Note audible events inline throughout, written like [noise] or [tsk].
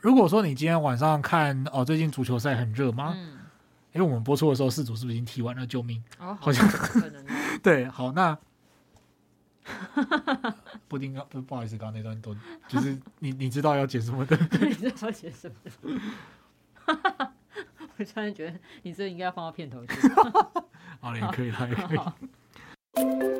如果说你今天晚上看哦，最近足球赛很热吗？嗯，因为我们播出的时候，四组是不是已经踢完了？救命！哦，好像可能 [laughs] 对，好，那布丁刚不不好意思，刚刚那段都就是你你知道要剪什么的？[laughs] 你知道写什么的？[laughs] 我突然觉得你这应该要放到片头去。好了，也可以了，也可以。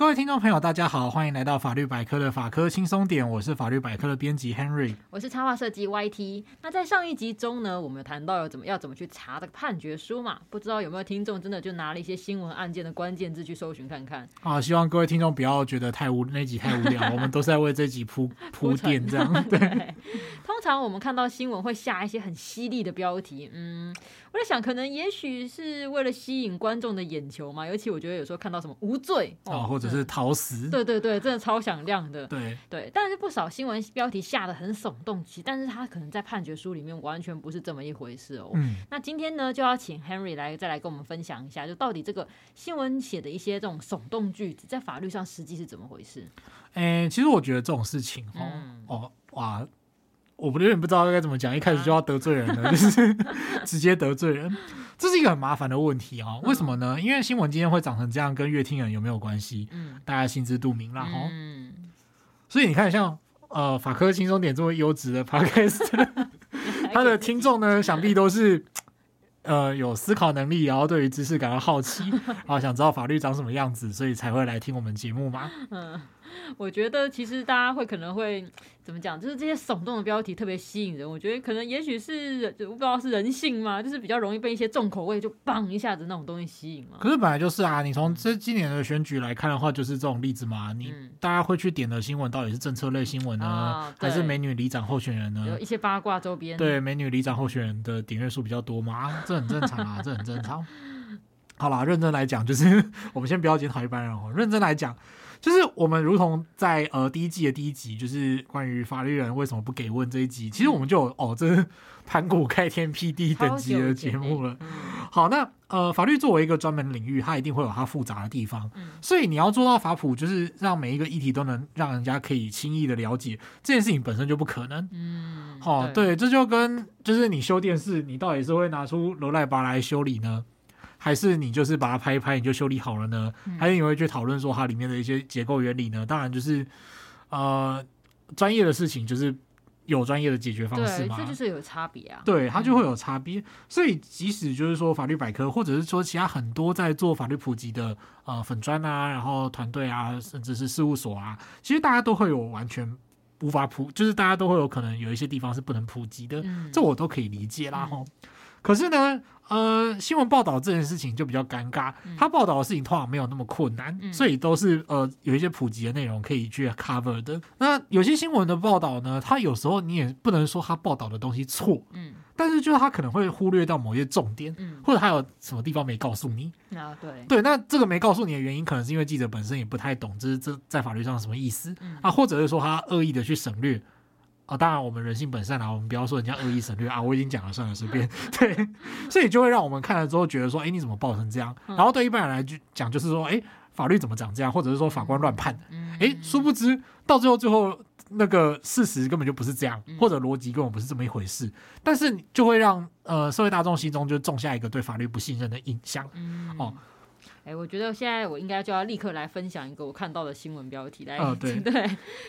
各位听众朋友，大家好，欢迎来到法律百科的法科轻松点，我是法律百科的编辑 Henry，我是插画设计 YT。那在上一集中呢，我们有谈到有怎么要怎么去查这个判决书嘛？不知道有没有听众真的就拿了一些新闻案件的关键字去搜寻看看？啊，希望各位听众不要觉得太无那集太无聊，[laughs] 我们都是在为这集铺铺垫这样。对，[laughs] 通常我们看到新闻会下一些很犀利的标题，嗯，我在想，可能也许是为了吸引观众的眼球嘛。尤其我觉得有时候看到什么无罪哦，或者。是逃死，对对对，真的超响亮的，对对。但是不少新闻标题下的很耸动，其但是他可能在判决书里面完全不是这么一回事哦。嗯，那今天呢，就要请 Henry 来再来跟我们分享一下，就到底这个新闻写的一些这种耸动句子，在法律上实际是怎么回事？哎，其实我觉得这种事情哦、嗯、哦哇，我不有点不知道该怎么讲，一开始就要得罪人了，啊、[laughs] 就是直接得罪人。这是一个很麻烦的问题啊、哦，为什么呢？因为新闻今天会长成这样，跟乐听人有没有关系？嗯，大家心知肚明啦。哈。嗯，所以你看，像呃法科轻松点这么优质的 [laughs] podcast，[laughs] 他的听众呢，想必都是呃有思考能力，然后对于知识感到好奇，然后想知道法律长什么样子，所以才会来听我们节目嘛。嗯。我觉得其实大家会可能会怎么讲，就是这些耸动的标题特别吸引人。我觉得可能也许是我不知道是人性嘛，就是比较容易被一些重口味就棒一下子那种东西吸引嘛。可是本来就是啊，你从这今年的选举来看的话，就是这种例子嘛。你大家会去点的新闻到底是政策类新闻呢，啊、还是美女里长候选人呢？有一些八卦周边。对，美女里长候选人的点阅数比较多嘛，这很正常啊，这很正常。[laughs] 好啦，认真来讲，就是 [laughs] 我们先不要检讨一般人哦，认真来讲。就是我们如同在呃第一季的第一集，就是关于法律人为什么不给问这一集，其实我们就有哦，这是盘古开天辟地等级的节目了。好，那呃法律作为一个专门领域，它一定会有它复杂的地方，所以你要做到法普，就是让每一个议题都能让人家可以轻易的了解，这件事情本身就不可能。嗯，好，对，这就跟就是你修电视，你到底是会拿出罗赖巴来修理呢？还是你就是把它拍一拍，你就修理好了呢？嗯、还是你会去讨论说它里面的一些结构原理呢？当然就是，呃，专业的事情就是有专业的解决方式嘛。对，这就是有差别啊。对，它就会有差别。嗯、所以即使就是说法律百科，或者是说其他很多在做法律普及的呃粉砖啊，然后团队啊，甚至是事务所啊，其实大家都会有完全无法普，就是大家都会有可能有一些地方是不能普及的。嗯、这我都可以理解啦。吼、嗯，可是呢？呃，新闻报道这件事情就比较尴尬。他报道的事情通常没有那么困难，嗯、所以都是呃有一些普及的内容可以去 cover 的。那有些新闻的报道呢，他有时候你也不能说他报道的东西错，嗯，但是就是他可能会忽略到某些重点，嗯，或者他有什么地方没告诉你啊，对对，那这个没告诉你的原因，可能是因为记者本身也不太懂，这是这在法律上什么意思、嗯、啊，或者是说他恶意的去省略。啊、哦，当然我们人性本善啊，我们不要说人家恶意省略啊，我已经讲了，算了，随便。[laughs] 对，所以就会让我们看了之后觉得说，哎，你怎么报成这样？然后对一般人来讲，就是说，哎，法律怎么长这样？或者是说法官乱判的？哎，殊不知到最后最后那个事实根本就不是这样，或者逻辑根本不是这么一回事。但是就会让呃社会大众心中就种下一个对法律不信任的印象。哦。哎，我觉得现在我应该就要立刻来分享一个我看到的新闻标题来。哦，对 [laughs] 对，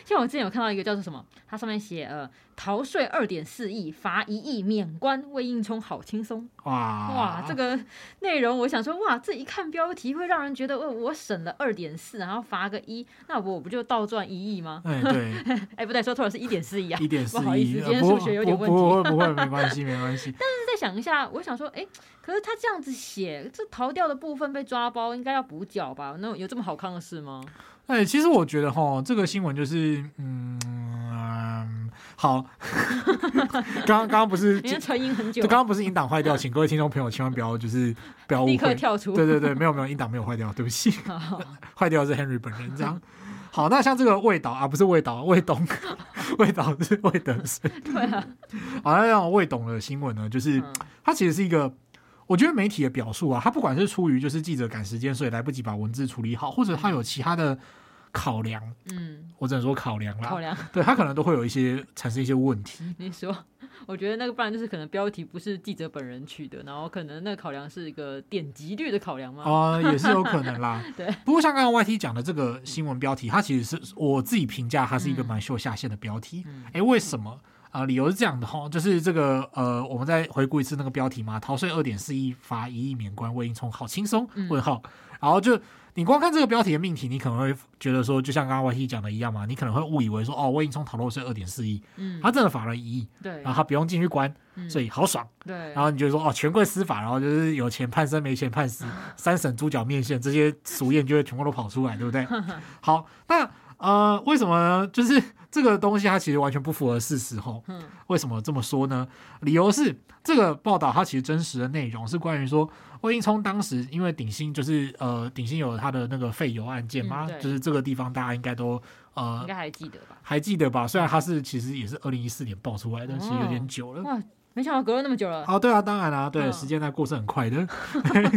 像我之前有看到一个叫做什么，它上面写呃，逃税二点四亿，罚一亿免关，为应充好轻松。哇哇，这个内容我想说，哇，这一看标题会让人觉得，哦我省了二点四，然后罚个一，那我不就倒赚一亿吗？哎对，[laughs] 哎不对，说错了，是一点四亿啊，一点四亿，不好意思，今天数学有点问题。不会不会，没关系没关系。[laughs] 但是再想一下，我想说，哎，可是他这样子写，这逃掉的部分被抓包。应该要补缴吧？那有这么好看的事吗？哎，其实我觉得哈，这个新闻就是，嗯，嗯好。刚刚刚刚不是沉吟很久，刚刚不是音档坏掉，请各位听众朋友千万不要就是不要误会，立刻跳出。对对对，没有没有，音档没有坏掉，对不起，坏掉是 Henry 本人这样。好，那像这个魏导啊，不是魏导，魏董，魏导是魏德森。对啊，好，那像魏董的新闻呢，就是它其实是一个。我觉得媒体的表述啊，他不管是出于就是记者赶时间，所以来不及把文字处理好，或者他有其他的考量，嗯，我只能说考量啦，考量，对他可能都会有一些产生一些问题。[laughs] 你说，我觉得那个不然就是可能标题不是记者本人取的，然后可能那个考量是一个点击率的考量吗？啊、呃，也是有可能啦。[laughs] 对，不过像刚刚 YT 讲的这个新闻标题，它其实是我自己评价，它是一个蛮秀下限的标题。哎、嗯欸，为什么？啊、呃，理由是这样的哈，就是这个呃，我们再回顾一次那个标题嘛，逃税二点四亿，罚一亿免关，魏应充好轻松？问号，然后就。你光看这个标题的命题，你可能会觉得说，就像刚刚 YT 讲的一样嘛，你可能会误以为说，哦，魏应充逃漏税二点四亿，嗯，他真的罚了一亿，对，然后他不用进去关，嗯、所以好爽，对，然后你就说，哦，权贵司法，然后就是有钱判生，没钱判死，[laughs] 三审猪脚面线这些俗谚就会全部都跑出来，对不对？[laughs] 好，那呃，为什么呢？就是 [laughs] 这个东西它其实完全不符合事实吼，嗯，为什么这么说呢？理由是这个报道它其实真实的内容是关于说。魏应充当时因为鼎新就是呃鼎新有他的那个废油案件嘛、嗯，就是这个地方大家应该都呃应该还记得吧？还记得吧？虽然他是其实也是二零一四年爆出来的，但其实有点久了。没想到隔了那么久了。哦，对啊，当然啦、啊，对，嗯、时间在过是很快的。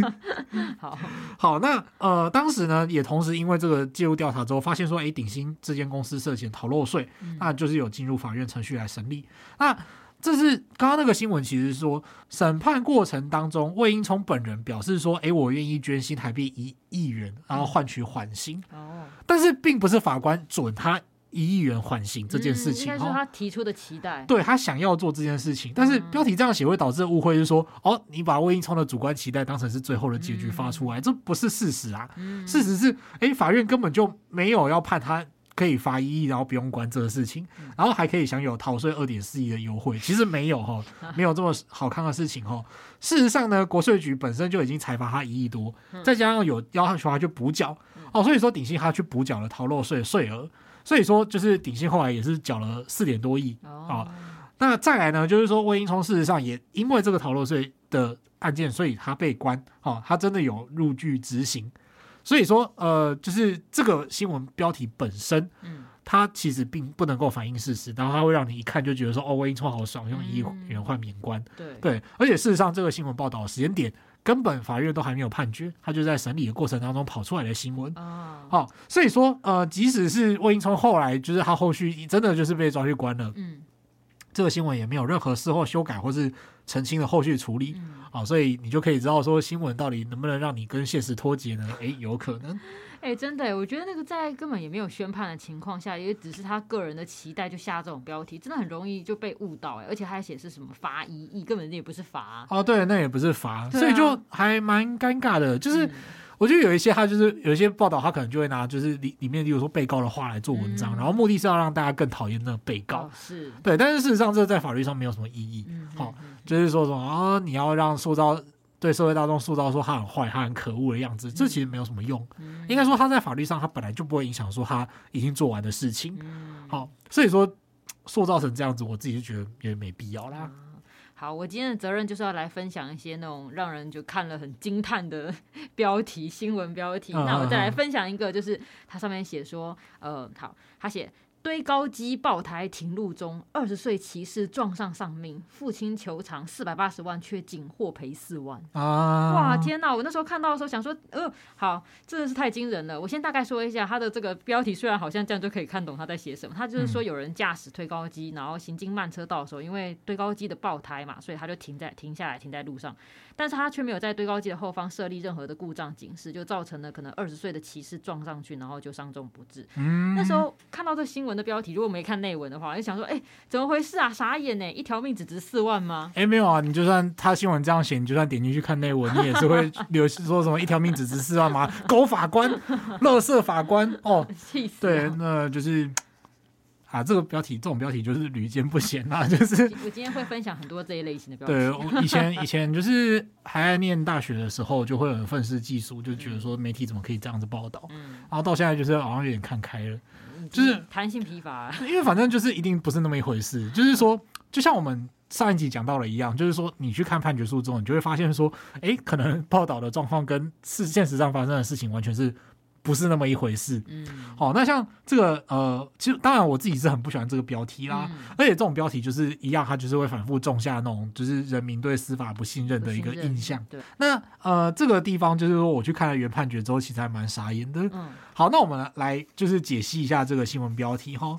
[laughs] 好 [laughs] 好，那呃当时呢也同时因为这个介入调查之后，发现说，哎，鼎新这间公司涉嫌逃漏税、嗯，那就是有进入法院程序来审理。那这是刚刚那个新闻，其实说审判过程当中，魏应充本人表示说：“哎，我愿意捐新台币一亿元，然后换取缓刑。嗯”但是并不是法官准他一亿元缓刑这件事情。应该是他提出的期待。对，他想要做这件事情，但是标题这样写会导致误会，就是说：“哦，你把魏应充的主观期待当成是最后的结局发出来，这不是事实啊！事实是，哎，法院根本就没有要判他。”可以罚一亿，然后不用管这个事情，然后还可以享有逃税二点四亿的优惠。其实没有哈，[laughs] 没有这么好看的事情哈。事实上呢，国税局本身就已经裁罚他一亿多，再加上有要求他去补缴哦，所以说鼎新他去补缴了逃漏税税额。所以说就是鼎新后来也是缴了四点多亿啊。那再来呢，就是说魏英聪事实上也因为这个逃漏税的案件，所以他被关哦，他真的有入狱执行。所以说，呃，就是这个新闻标题本身，嗯，它其实并不能够反映事实，然后它会让你一看就觉得说，哦，魏英聪好爽，用一亿元换免关，对对，而且事实上，这个新闻报道的时间点根本法院都还没有判决，他就在审理的过程当中跑出来的新闻，啊，好，所以说，呃，即使是魏英聪后来就是他后续真的就是被抓去关了，嗯。这个新闻也没有任何事后修改或是澄清的后续处理，嗯，啊，所以你就可以知道说新闻到底能不能让你跟现实脱节呢？诶，有可能。诶，真的，我觉得那个在根本也没有宣判的情况下，也只是他个人的期待就下这种标题，真的很容易就被误导。哎，而且他还写是什么罚一亿，根本也不是罚。哦，对，那也不是罚，啊，所以就还蛮尴尬的，就是。嗯我觉得有一些他就是有一些报道，他可能就会拿就是里里面，例如说被告的话来做文章，嗯、然后目的是要让大家更讨厌那个被告。哦、是对，但是事实上这在法律上没有什么意义。好、嗯哦，就是说什么啊，你要让塑造对社会大众塑造说他很坏、他很可恶的样子，这其实没有什么用。嗯、应该说他在法律上他本来就不会影响说他已经做完的事情。好、哦，所以说塑造成这样子，我自己就觉得也没必要啦。好，我今天的责任就是要来分享一些那种让人就看了很惊叹的 [laughs] 标题新闻标题。那我再来分享一个，就是它上面写说，呃，好，他写。堆高机爆胎停路中，二十岁骑士撞上丧命，父亲求偿四百八十万，却仅获赔四万。啊！哇，天哪！我那时候看到的时候想说，呃，好，真的是太惊人了。我先大概说一下他的这个标题，虽然好像这样就可以看懂他在写什么。他就是说有人驾驶推高机，然后行经慢车道的时候，因为堆高机的爆胎嘛，所以他就停在停下来，停在路上。但是他却没有在堆高机的后方设立任何的故障警示，就造成了可能二十岁的骑士撞上去，然后就伤重不治。嗯，那时候看到这新闻的标题，如果没看内文的话，就想说，哎、欸，怎么回事啊？傻眼呢！一条命只值四万吗？哎、欸，没有啊，你就算他新闻这样写，你就算点进去看内文，你也是会 [laughs] 留说什么一条命只值四万吗？狗法官，乐色法官，哦，[laughs] 气死！对，那就是。啊，这个标题，这种标题就是屡见不鲜啊！就是我今天会分享很多这一类型的标题。对，我以前以前就是还在念大学的时候，就会很愤世嫉俗，就觉得说媒体怎么可以这样子报道。嗯。然后到现在就是好像有点看开了，就是弹性疲乏。因为反正就是一定不是那么一回事。就是说，就像我们上一集讲到了一样，就是说你去看判决书之后，你就会发现说，哎，可能报道的状况跟是现实上发生的事情完全是。不是那么一回事。嗯，好，那像这个呃，其实当然我自己是很不喜欢这个标题啦，嗯、而且这种标题就是一样，它就是会反复种下那种就是人民对司法不信任的一个印象。对，那呃，这个地方就是说我去看了原判决之后，其实还蛮傻眼的。嗯，好，那我们来就是解析一下这个新闻标题哈。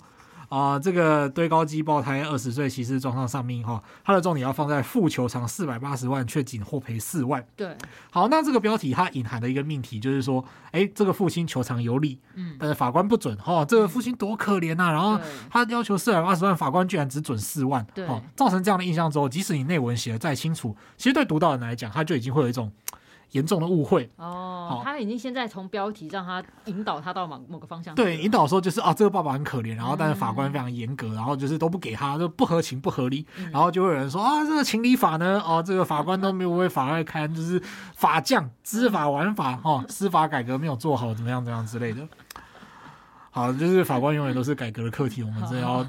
啊、呃，这个堆高机爆胎，二十岁骑士撞上丧命哈，他的重点要放在负球场四百八十万，却仅获赔四万。对，好，那这个标题它隐含的一个命题就是说，哎，这个父亲球场有理，嗯，但是法官不准哈、哦，这个父亲多可怜呐、啊，然后他要求四百八十万，法官居然只准四万，对，哦，造成这样的印象之后，即使你内文写的再清楚，其实对读到人来讲，他就已经会有一种。严重的误会哦，他已经现在从标题让他引导他到某某个方向。对，引导说就是啊，这个爸爸很可怜，然后但是法官非常严格，然后就是都不给他，就不合情不合理，然后就会有人说啊，这个情理法呢，哦，这个法官都没有为法外开，就是法匠知法玩法，哦，司法改革没有做好，怎么样怎么样之类的。好，就是法官永远都是改革的课题，我们真的要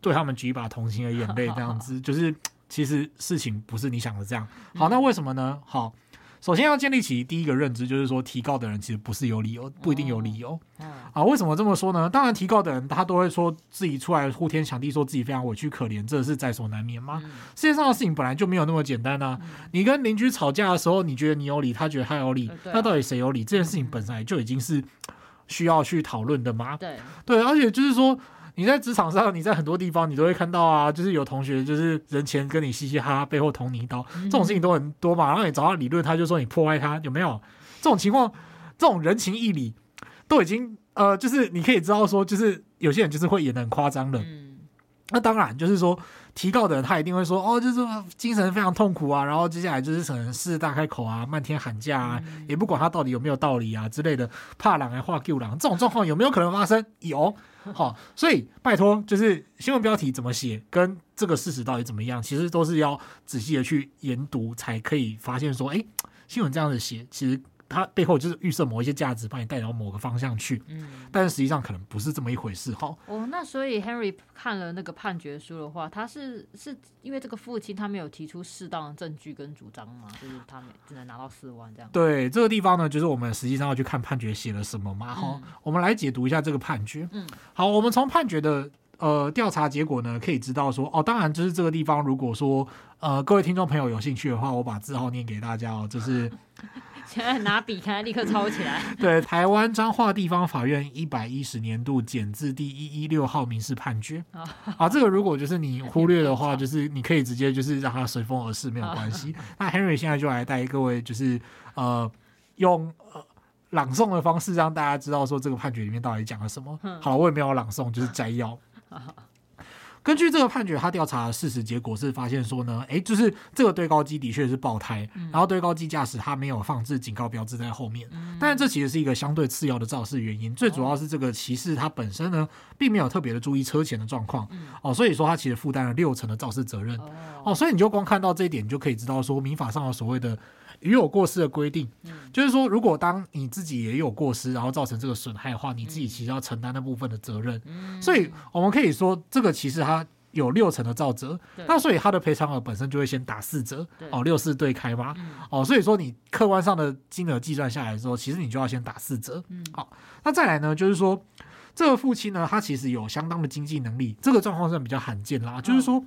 对他们举一把同情的眼泪，这样子 [laughs] 就是。其实事情不是你想的这样。好，那为什么呢？好，首先要建立起第一个认知，就是说提告的人其实不是有理由，不一定有理由。啊，为什么这么说呢？当然，提告的人他都会说自己出来呼天抢地，说自己非常委屈可怜，这是在所难免吗？世界上的事情本来就没有那么简单啊。你跟邻居吵架的时候，你觉得你有理，他觉得他有理，那到底谁有理？这件事情本来就已经是需要去讨论的吗？对对，而且就是说。你在职场上，你在很多地方，你都会看到啊，就是有同学就是人前跟你嘻嘻哈哈，背后捅你一刀，这种事情都很多嘛。然后你找他理论，他就说你破坏他，有没有这种情况？这种人情义理都已经呃，就是你可以知道说，就是有些人就是会演的很夸张的。嗯，那当然就是说。提告的人他一定会说哦，就是精神非常痛苦啊，然后接下来就是可能狮子大开口啊，漫天喊价啊，也不管他到底有没有道理啊之类的，怕狼还画 Q 狼，这种状况有没有可能发生？有，[laughs] 好，所以拜托，就是新闻标题怎么写，跟这个事实到底怎么样，其实都是要仔细的去研读，才可以发现说，哎，新闻这样子写，其实。它背后就是预设某一些价值，把你带到某个方向去。嗯，但是实际上可能不是这么一回事。哈，哦，那所以 Henry 看了那个判决书的话，他是是因为这个父亲他没有提出适当的证据跟主张嘛，就是他没只能拿到四万这样。对，这个地方呢，就是我们实际上要去看判决写了什么嘛。哈、嗯，我们来解读一下这个判决。嗯，好，我们从判决的呃调查结果呢，可以知道说，哦，当然就是这个地方，如果说呃各位听众朋友有兴趣的话，我把字号念给大家哦，就是。现在拿笔，看，立刻抄起来。[laughs] 对，台湾彰化地方法院一百一十年度简字第一一六号民事判决。啊，这个如果就是你忽略的话，[laughs] 就是你可以直接就是让它随风而逝，没有关系。那 Henry 现在就来带各位，就是呃，用呃朗诵的方式让大家知道说这个判决里面到底讲了什么。好，我也没有朗诵，就是摘要。根据这个判决，他调查的事实结果是发现说呢，诶，就是这个堆高机的确是爆胎，然后堆高机驾驶他没有放置警告标志在后面，但是这其实是一个相对次要的肇事原因，最主要是这个骑士他本身呢，并没有特别的注意车前的状况，哦，所以说他其实负担了六成的肇事责任，哦，所以你就光看到这一点，你就可以知道说民法上的所谓的。与有过失的规定，就是说，如果当你自己也有过失，然后造成这个损害的话，你自己其实要承担那部分的责任。所以，我们可以说，这个其实它有六成的造责，那所以它的赔偿额本身就会先打四折，哦，六四对开嘛，哦，所以说你客观上的金额计算下来之后，其实你就要先打四折。好，那再来呢，就是说，这个父亲呢，他其实有相当的经济能力，这个状况是比较罕见啦，就是说。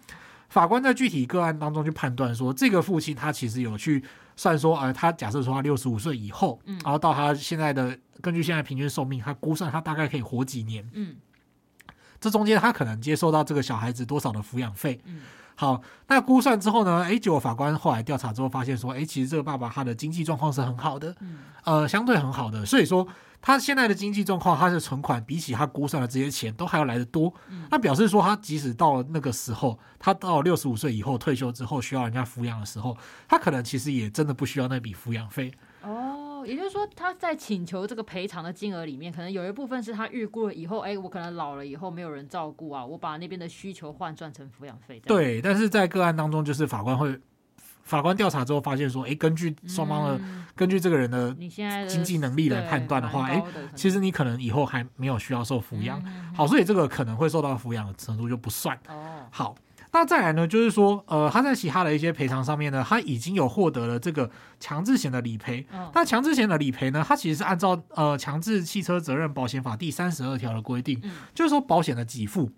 法官在具体个案当中去判断说，这个父亲他其实有去算说，呃，他假设说他六十五岁以后，嗯，然后到他现在的根据现在平均寿命，他估算他大概可以活几年，嗯，这中间他可能接受到这个小孩子多少的抚养费，嗯，好，那估算之后呢，哎，结果法官后来调查之后发现说，哎，其实这个爸爸他的经济状况是很好的，嗯，呃，相对很好的，所以说。他现在的经济状况，他的存款比起他估算的这些钱都还要来得多。那表示说，他即使到了那个时候，他到六十五岁以后退休之后，需要人家抚养的时候，他可能其实也真的不需要那笔抚养费。哦，也就是说，他在请求这个赔偿的金额里面，可能有一部分是他预估了以后，哎，我可能老了以后没有人照顾啊，我把那边的需求换算成抚养费。对，但是在个案当中，就是法官会。法官调查之后发现说，哎，根据双方的，嗯、根据这个人的经济能力来判断的话，哎，其实你可能以后还没有需要受抚养。嗯、好，所以这个可能会受到抚养的程度就不算。哦，好，那再来呢，就是说，呃，他在其他的一些赔偿上面呢，他已经有获得了这个强制险的理赔。哦、那强制险的理赔呢，它其实是按照呃强制汽车责任保险法第三十二条的规定，嗯、就是说保险的给付，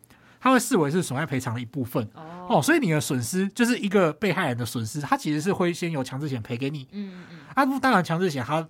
它会视为是损害赔偿的一部分。哦，哦，所以你的损失就是一个被害人的损失，它其实是会先由强制险赔给你。嗯嗯。啊，当然强制险它。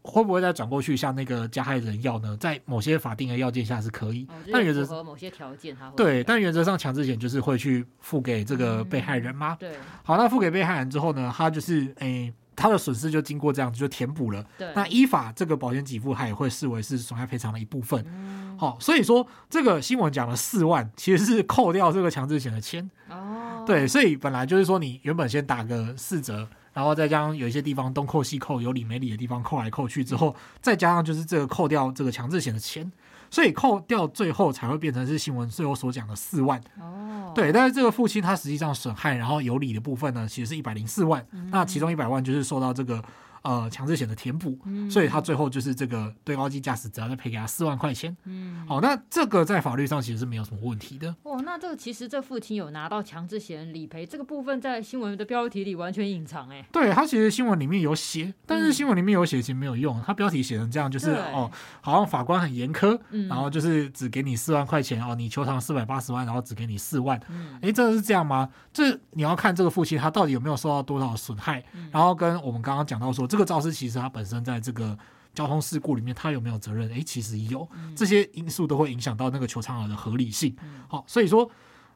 会不会再转过去向那个加害人要呢？在某些法定的要件下是可以，哦、但原则和某些条件他会对，但原则上强制险就是会去付给这个被害人吗？嗯、对，好，那付给被害人之后呢，他就是诶，他的损失就经过这样子就填补了。对，那依法这个保险给付，他也会视为是损害赔偿的一部分。嗯，好，所以说这个新闻讲了四万，其实是扣掉这个强制险的钱。哦，对，所以本来就是说你原本先打个四折。然后再加上有一些地方东扣西扣，有理没理的地方扣来扣去之后，再加上就是这个扣掉这个强制险的钱，所以扣掉最后才会变成是新闻最后所讲的四万。哦，对，但是这个父亲他实际上损害然后有理的部分呢，其实是一百零四万，嗯、那其中一百万就是受到这个。呃，强制险的填补，嗯、所以他最后就是这个对高级驾驶只要再赔给他四万块钱。嗯，好，那这个在法律上其实是没有什么问题的。哦，那这个其实这父亲有拿到强制险理赔这个部分，在新闻的标题里完全隐藏哎。对，他其实新闻里面有写，但是新闻里面有写其实没有用，他标题写成这样就是哦，好像法官很严苛，嗯、然后就是只给你四万块钱哦，你求偿四百八十万，然后只给你四万。嗯，哎，真的是这样吗？这你要看这个父亲他到底有没有受到多少损害，嗯、然后跟我们刚刚讲到说这个肇事其实他。本身在这个交通事故里面，他有没有责任？诶，其实有，这些因素都会影响到那个求偿额的合理性。好，所以说，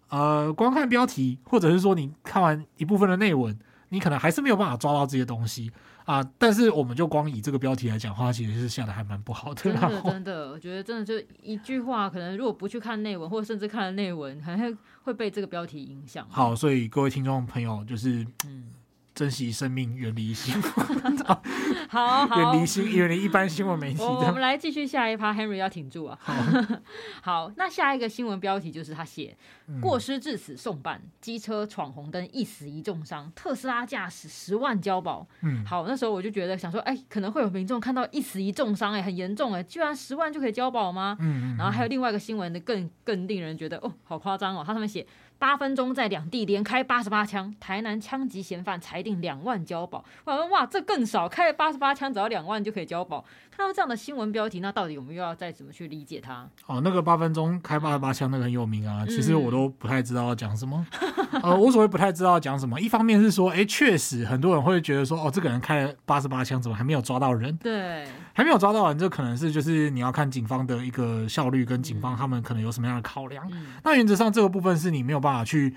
呃，光看标题，或者是说你看完一部分的内文，你可能还是没有办法抓到这些东西啊。但是，我们就光以这个标题来讲的话，其实是下的还蛮不好的。真的，真的，我觉得真的就一句话，可能如果不去看内文，或者甚至看了内文，还会会被这个标题影响。好，所以各位听众朋友，就是嗯。珍惜生命，远离新闻。[laughs] 好，好，远离新，远离一般新闻媒体。我们来继续下一趴，Henry 要挺住啊。好，[laughs] 好，那下一个新闻标题就是他写：过失致死送办，机车闯红灯，一死一重伤，特斯拉驾驶十万交保。嗯，好，那时候我就觉得想说，哎，可能会有民众看到一死一重伤，哎，很严重，哎，居然十万就可以交保吗？嗯，然后还有另外一个新闻的更更令人觉得，哦，好夸张哦，他上面写。八分钟在两地连开八十八枪，台南枪击嫌犯裁定两万交保。我说哇，这更少，开了八十八枪只要两万就可以交保。看到这样的新闻标题，那到底我们又要再怎么去理解它？哦，那个八分钟开八十八枪那个很有名啊，其实我都不太知道要讲什么。嗯、[laughs] 呃，我所谓不太知道要讲什么，一方面是说，哎，确实很多人会觉得说，哦，这个人开了八十八枪，怎么还没有抓到人？对，还没有抓到人，这可能是就是你要看警方的一个效率跟警方他们可能有什么样的考量。嗯、那原则上这个部分是你没有办法去。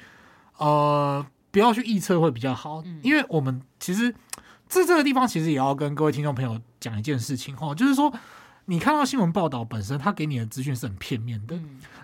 呃，不要去预测会比较好，因为我们其实这这个地方其实也要跟各位听众朋友讲一件事情哈，就是说你看到新闻报道本身，他给你的资讯是很片面的，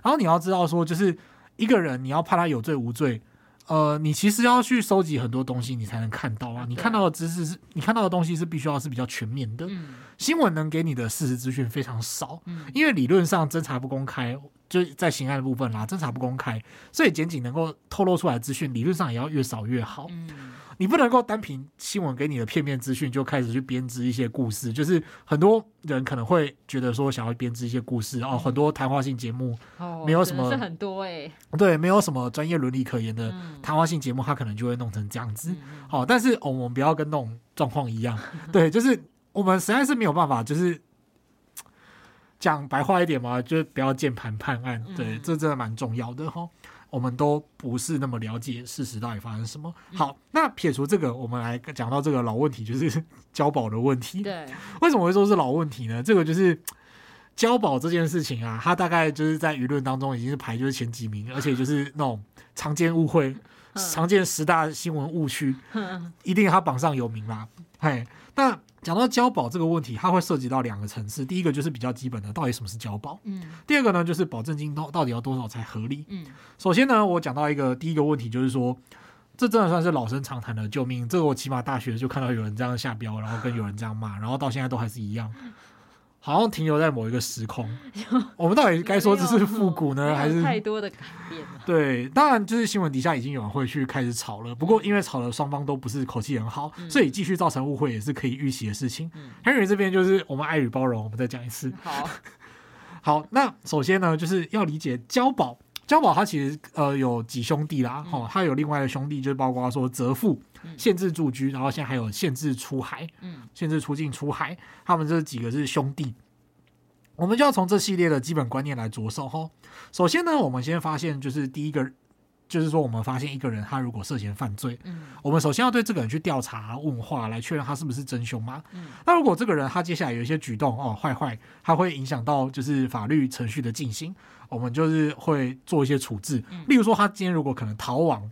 然后你要知道说，就是一个人你要判他有罪无罪，呃，你其实要去收集很多东西，你才能看到啊，你看到的知识是你看到的东西是必须要是比较全面的，新闻能给你的事实资讯非常少，因为理论上侦查不公开。就在刑案的部分啦，侦查不公开，所以检警能够透露出来的资讯，理论上也要越少越好。嗯，你不能够单凭新闻给你的片面资讯就开始去编织一些故事，就是很多人可能会觉得说想要编织一些故事哦，很多谈话性节目没有什么，是很多哎，对，没有什么专业伦理可言的谈话性节目，它可能就会弄成这样子。好，但是我们不要跟那种状况一样，[laughs] 对，就是我们实在是没有办法，就是。讲白话一点嘛，就是不要键盘判案，对，这真的蛮重要的哈。我们都不是那么了解事实到底发生什么。好，那撇除这个，我们来讲到这个老问题，就是 [laughs] 交保的问题。对，为什么会说是老问题呢？这个就是 [tsk] 交保这件事情啊，它大概就是在舆论当中已经是排就是前几名，[laughs] 而且就是那种常见误会、常见十大新闻误区，一定它榜上有名啦。嘿，那。讲到交保这个问题，它会涉及到两个层次。第一个就是比较基本的，到底什么是交保？嗯。第二个呢，就是保证金到到底要多少才合理？嗯。首先呢，我讲到一个第一个问题，就是说，这真的算是老生常谈的救命。这个我起码大学就看到有人这样下标，然后跟有人这样骂，然后到现在都还是一样。好像停留在某一个时空，[laughs] 我们到底该说这是复古呢，还是太多的改变了？对，当然就是新闻底下已经有人会去开始吵了。不过因为吵的双方都不是口气很好，所以继续造成误会也是可以预期的事情。Henry 这边就是我们爱与包容，我们再讲一次。[laughs] 好，[laughs] 好，那首先呢，就是要理解交保。交保他其实呃有几兄弟啦，哦，他有另外的兄弟，就包括说责付、限制住居，然后现在还有限制出海，嗯，限制出境出海，他们这几个是兄弟。我们就要从这系列的基本观念来着手哈。首先呢，我们先发现就是第一个。就是说，我们发现一个人，他如果涉嫌犯罪，嗯，我们首先要对这个人去调查、问话，来确认他是不是真凶吗？嗯，那如果这个人他接下来有一些举动哦，坏坏，他会影响到就是法律程序的进行，我们就是会做一些处置。例如说，他今天如果可能逃亡，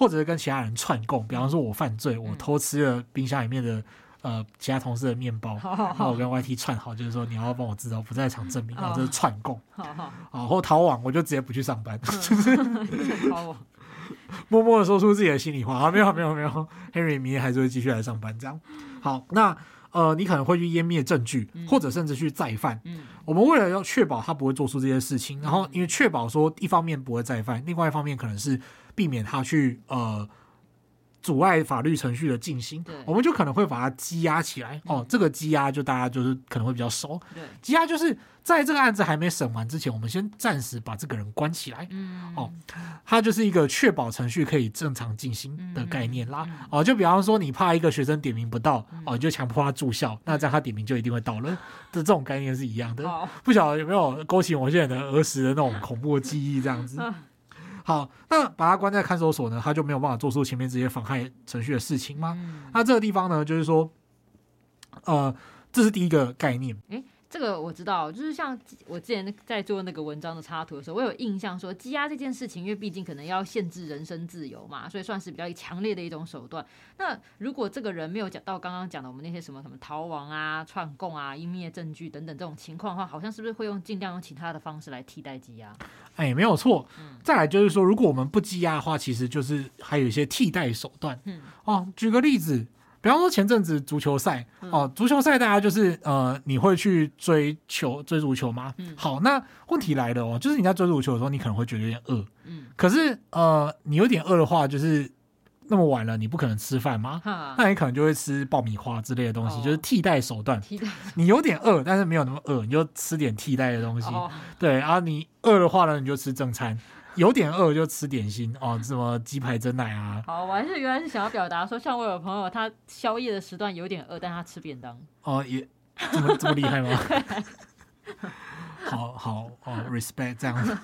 或者是跟其他人串供，比方说我犯罪，我偷吃了冰箱里面的。呃，其他同事的面包，那我跟 YT 串好，就是说你要帮我知道不在场证明，然后这是串供，好好，啊，或逃亡，我就直接不去上班，[laughs] [laughs] 默默的说出自己的心里话啊，没有没有没有，Henry 明天还是会继续来上班，这样。好，那呃，你可能会去湮灭证据，或者甚至去再犯。嗯，我们为了要确保他不会做出这些事情，然后因为确保说一方面不会再犯，另外一方面可能是避免他去呃。阻碍法律程序的进行，我们就可能会把它羁押起来。哦，这个羁押就大家就是可能会比较熟。对，羁押就是在这个案子还没审完之前，我们先暂时把这个人关起来。嗯，哦，它就是一个确保程序可以正常进行的概念啦。哦，就比方说你怕一个学生点名不到，哦，你就强迫他住校，那这样他点名就一定会到了。这 [laughs] 这种概念是一样的。不晓得有没有勾起我现在的儿时的那种恐怖的记忆这样子。[laughs] 好，那把他关在看守所呢，他就没有办法做出前面这些妨害程序的事情吗？嗯、那这个地方呢，就是说，呃，这是第一个概念。诶这个我知道，就是像我之前在做那个文章的插图的时候，我有印象说，羁押这件事情，因为毕竟可能要限制人身自由嘛，所以算是比较强烈的一种手段。那如果这个人没有讲到刚刚讲的我们那些什么什么逃亡啊、串供啊、湮灭证据等等这种情况的话，好像是不是会用尽量用其他的方式来替代羁押？哎，没有错。嗯、再来就是说，如果我们不羁押的话，其实就是还有一些替代手段。嗯，哦，举个例子。比方说前阵子足球赛哦，足球赛大家就是呃，你会去追球追足球吗？嗯、好，那问题来了哦，就是你在追足球的时候，你可能会觉得有点饿。嗯，可是呃，你有点饿的话，就是那么晚了，你不可能吃饭吗？哈那你可能就会吃爆米花之类的东西，哦、就是替代手段。替代你有点饿，但是没有那么饿，你就吃点替代的东西。哦、对，然后你饿的话呢，你就吃正餐。有点饿就吃点心哦，什么鸡排、蒸奶啊。好，我还是原来是想要表达说，像我有朋友，他宵夜的时段有点饿，但他吃便当。哦，也这么这么厉害吗？[laughs] 好好哦，respect 这样子。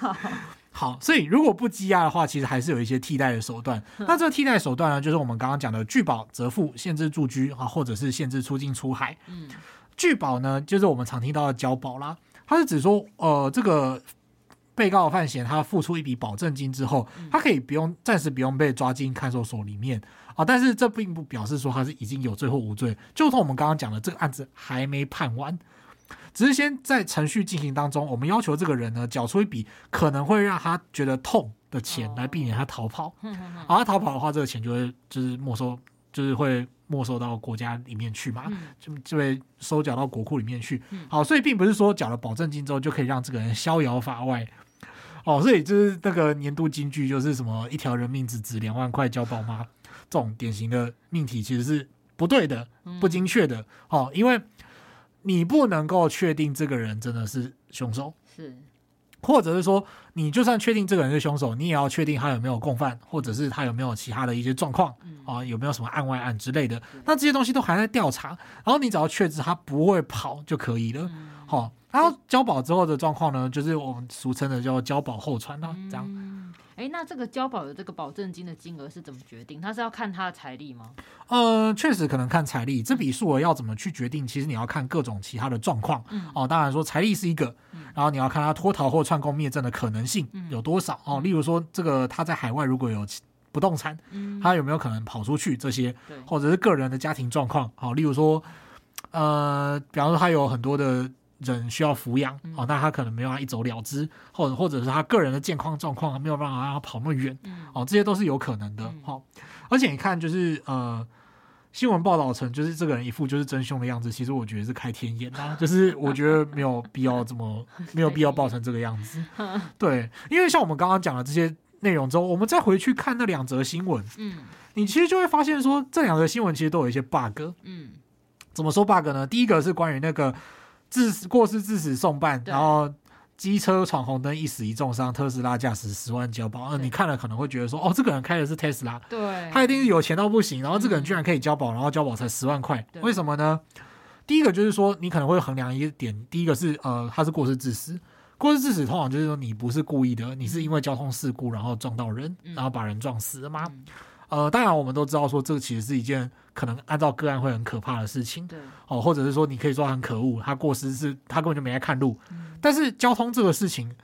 好，所以如果不积压的话，其实还是有一些替代的手段。那这个替代手段呢，就是我们刚刚讲的拒保、责付、限制住居啊，或者是限制出境出海。嗯，拒保呢，就是我们常听到的交保啦。它是指说，呃，这个。被告范闲他付出一笔保证金之后，他可以不用暂时不用被抓进看守所里面啊，但是这并不表示说他是已经有罪或无罪。就同我们刚刚讲的，这个案子还没判完，只是先在程序进行当中，我们要求这个人呢缴出一笔可能会让他觉得痛的钱，来避免他逃跑。而他逃跑的话，这个钱就会就是没收，就是会没收到国家里面去嘛，就就会收缴到国库里面去。好，所以并不是说缴了保证金之后就可以让这个人逍遥法外。哦，所以就是那个年度金句，就是什么一条人命只值两万块交保吗？这种典型的命题其实是不对的、不精确的。哦，因为你不能够确定这个人真的是凶手，是，或者是说，你就算确定这个人是凶手，你也要确定他有没有共犯，或者是他有没有其他的一些状况啊，有没有什么案外案之类的。那这些东西都还在调查，然后你只要确知他不会跑就可以了。好。然后交保之后的状况呢，就是我们俗称的叫交保候传啊，这样。哎、嗯，那这个交保的这个保证金的金额是怎么决定？他是要看他的财力吗？呃，确实可能看财力。这笔数额要怎么去决定？其实你要看各种其他的状况。嗯、哦，当然说财力是一个，然后你要看他脱逃或串供灭证的可能性有多少。哦，例如说这个他在海外如果有不动产，他有没有可能跑出去？这些，或者是个人的家庭状况。好、哦，例如说，呃，比方说他有很多的。人需要抚养哦，那他可能没有办法一走了之，或者或者是他个人的健康状况没有办法让他跑那么远，哦，这些都是有可能的哈、哦。而且你看，就是呃，新闻报道成就是这个人一副就是真凶的样子，其实我觉得是开天眼啊，[laughs] 就是我觉得没有必要这么 [laughs] 没有必要报成这个样子。[laughs] 对，因为像我们刚刚讲的这些内容之后，我们再回去看那两则新闻，嗯，你其实就会发现说这两则新闻其实都有一些 bug，嗯，怎么说 bug 呢？第一个是关于那个。致死过失致死送办，然后机车闯红灯一死一重伤，特斯拉驾驶十万交保。呃你看了可能会觉得说，哦，这个人开的是特斯拉，对，他一定是有钱到不行。然后这个人居然可以交保，然后交保才十万块，为什么呢？第一个就是说，你可能会衡量一点，第一个是呃，他是过失致死。过失致死通常就是说你不是故意的，你是因为交通事故然后撞到人，然后把人撞死了吗？嗯、呃，当然我们都知道说这个其实是一件可能按照个案会很可怕的事情，对，哦，或者是说你可以说很可恶，他过失是他根本就没在看路，嗯、但是交通这个事情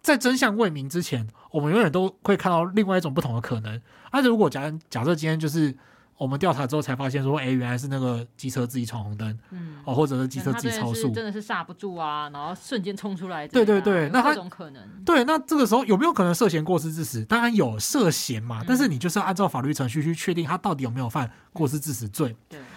在真相未明之前，我们永远都会看到另外一种不同的可能。而且如果假假设今天就是。我们调查之后才发现，说，哎，原来是那个机车自己闯红灯，嗯，哦，或者是机车自己超速，真的是刹不住啊，然后瞬间冲出来，对对对，那他种可能，对，那这个时候有没有可能涉嫌过失致死？当然有涉嫌嘛，嗯、但是你就是要按照法律程序去确定他到底有没有犯过失致死罪。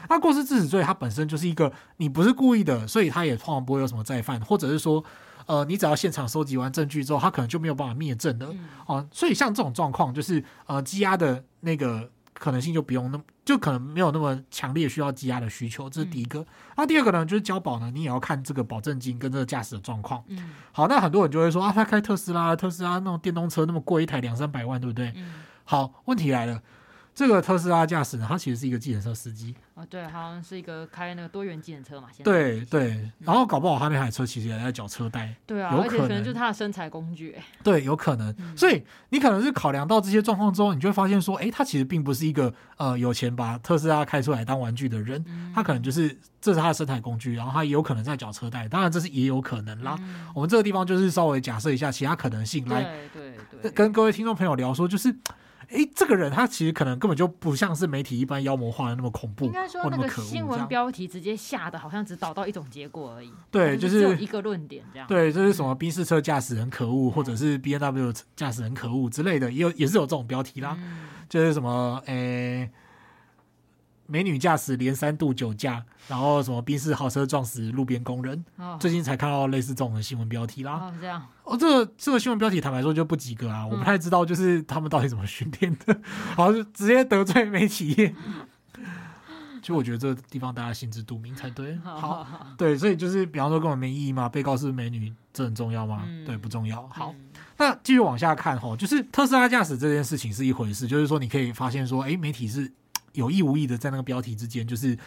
那过失致死罪它本身就是一个你不是故意的，所以他也通常不会有什么再犯，或者是说，呃，你只要现场收集完证据之后，他可能就没有办法灭证的，嗯、哦，所以像这种状况，就是呃，羁押的那个。可能性就不用那么，就可能没有那么强烈需要积压的需求，这是第一个。那、嗯啊、第二个呢，就是交保呢，你也要看这个保证金跟这个驾驶的状况。嗯，好，那很多人就会说啊，他开特斯拉，特斯拉那种电动车那么贵，一台两三百万，对不对？嗯，好，问题来了。这个特斯拉驾驶呢，他其实是一个计程车司机。哦，对，好像是一个开那个多元计程车嘛。现在对对，然后搞不好他那台车其实也在缴车贷。对啊，有可能，可能就是他的生财工具。对，有可能。嗯、所以你可能是考量到这些状况之后，你就会发现说，哎，他其实并不是一个呃有钱把特斯拉开出来当玩具的人，嗯、他可能就是这是他的生财工具，然后他也有可能在缴车贷。当然，这是也有可能啦。嗯、我们这个地方就是稍微假设一下其他可能性来，对对对，跟各位听众朋友聊说，就是。哎，这个人他其实可能根本就不像是媒体一般妖魔化的那么恐怖，应该说那个新闻标题直接吓的好像只导到一种结果而已。对，就是只有一个论点这样。对，就是什么宾士车驾驶人可恶，或者是 B N W 驾驶人可恶之类的，也有也是有这种标题啦。嗯、就是什么，诶。美女驾驶连三度酒驾，然后什么宾士豪车撞死路边工人。哦、最近才看到类似这种的新闻标题啦。哦，这样。哦，这个这个新闻标题坦白说就不及格啊，嗯、我不太知道就是他们到底怎么训练的，[laughs] 好像直接得罪媒体业。[laughs] 其实我觉得这个地方大家心知肚明才对。好，好，好，对，所以就是比方说根本没意义嘛，被告是美女，这很重要吗？嗯、对，不重要。好，嗯、那继续往下看哈，就是特斯拉驾驶这件事情是一回事，就是说你可以发现说，哎，媒体是。有意无意的在那个标题之间，就是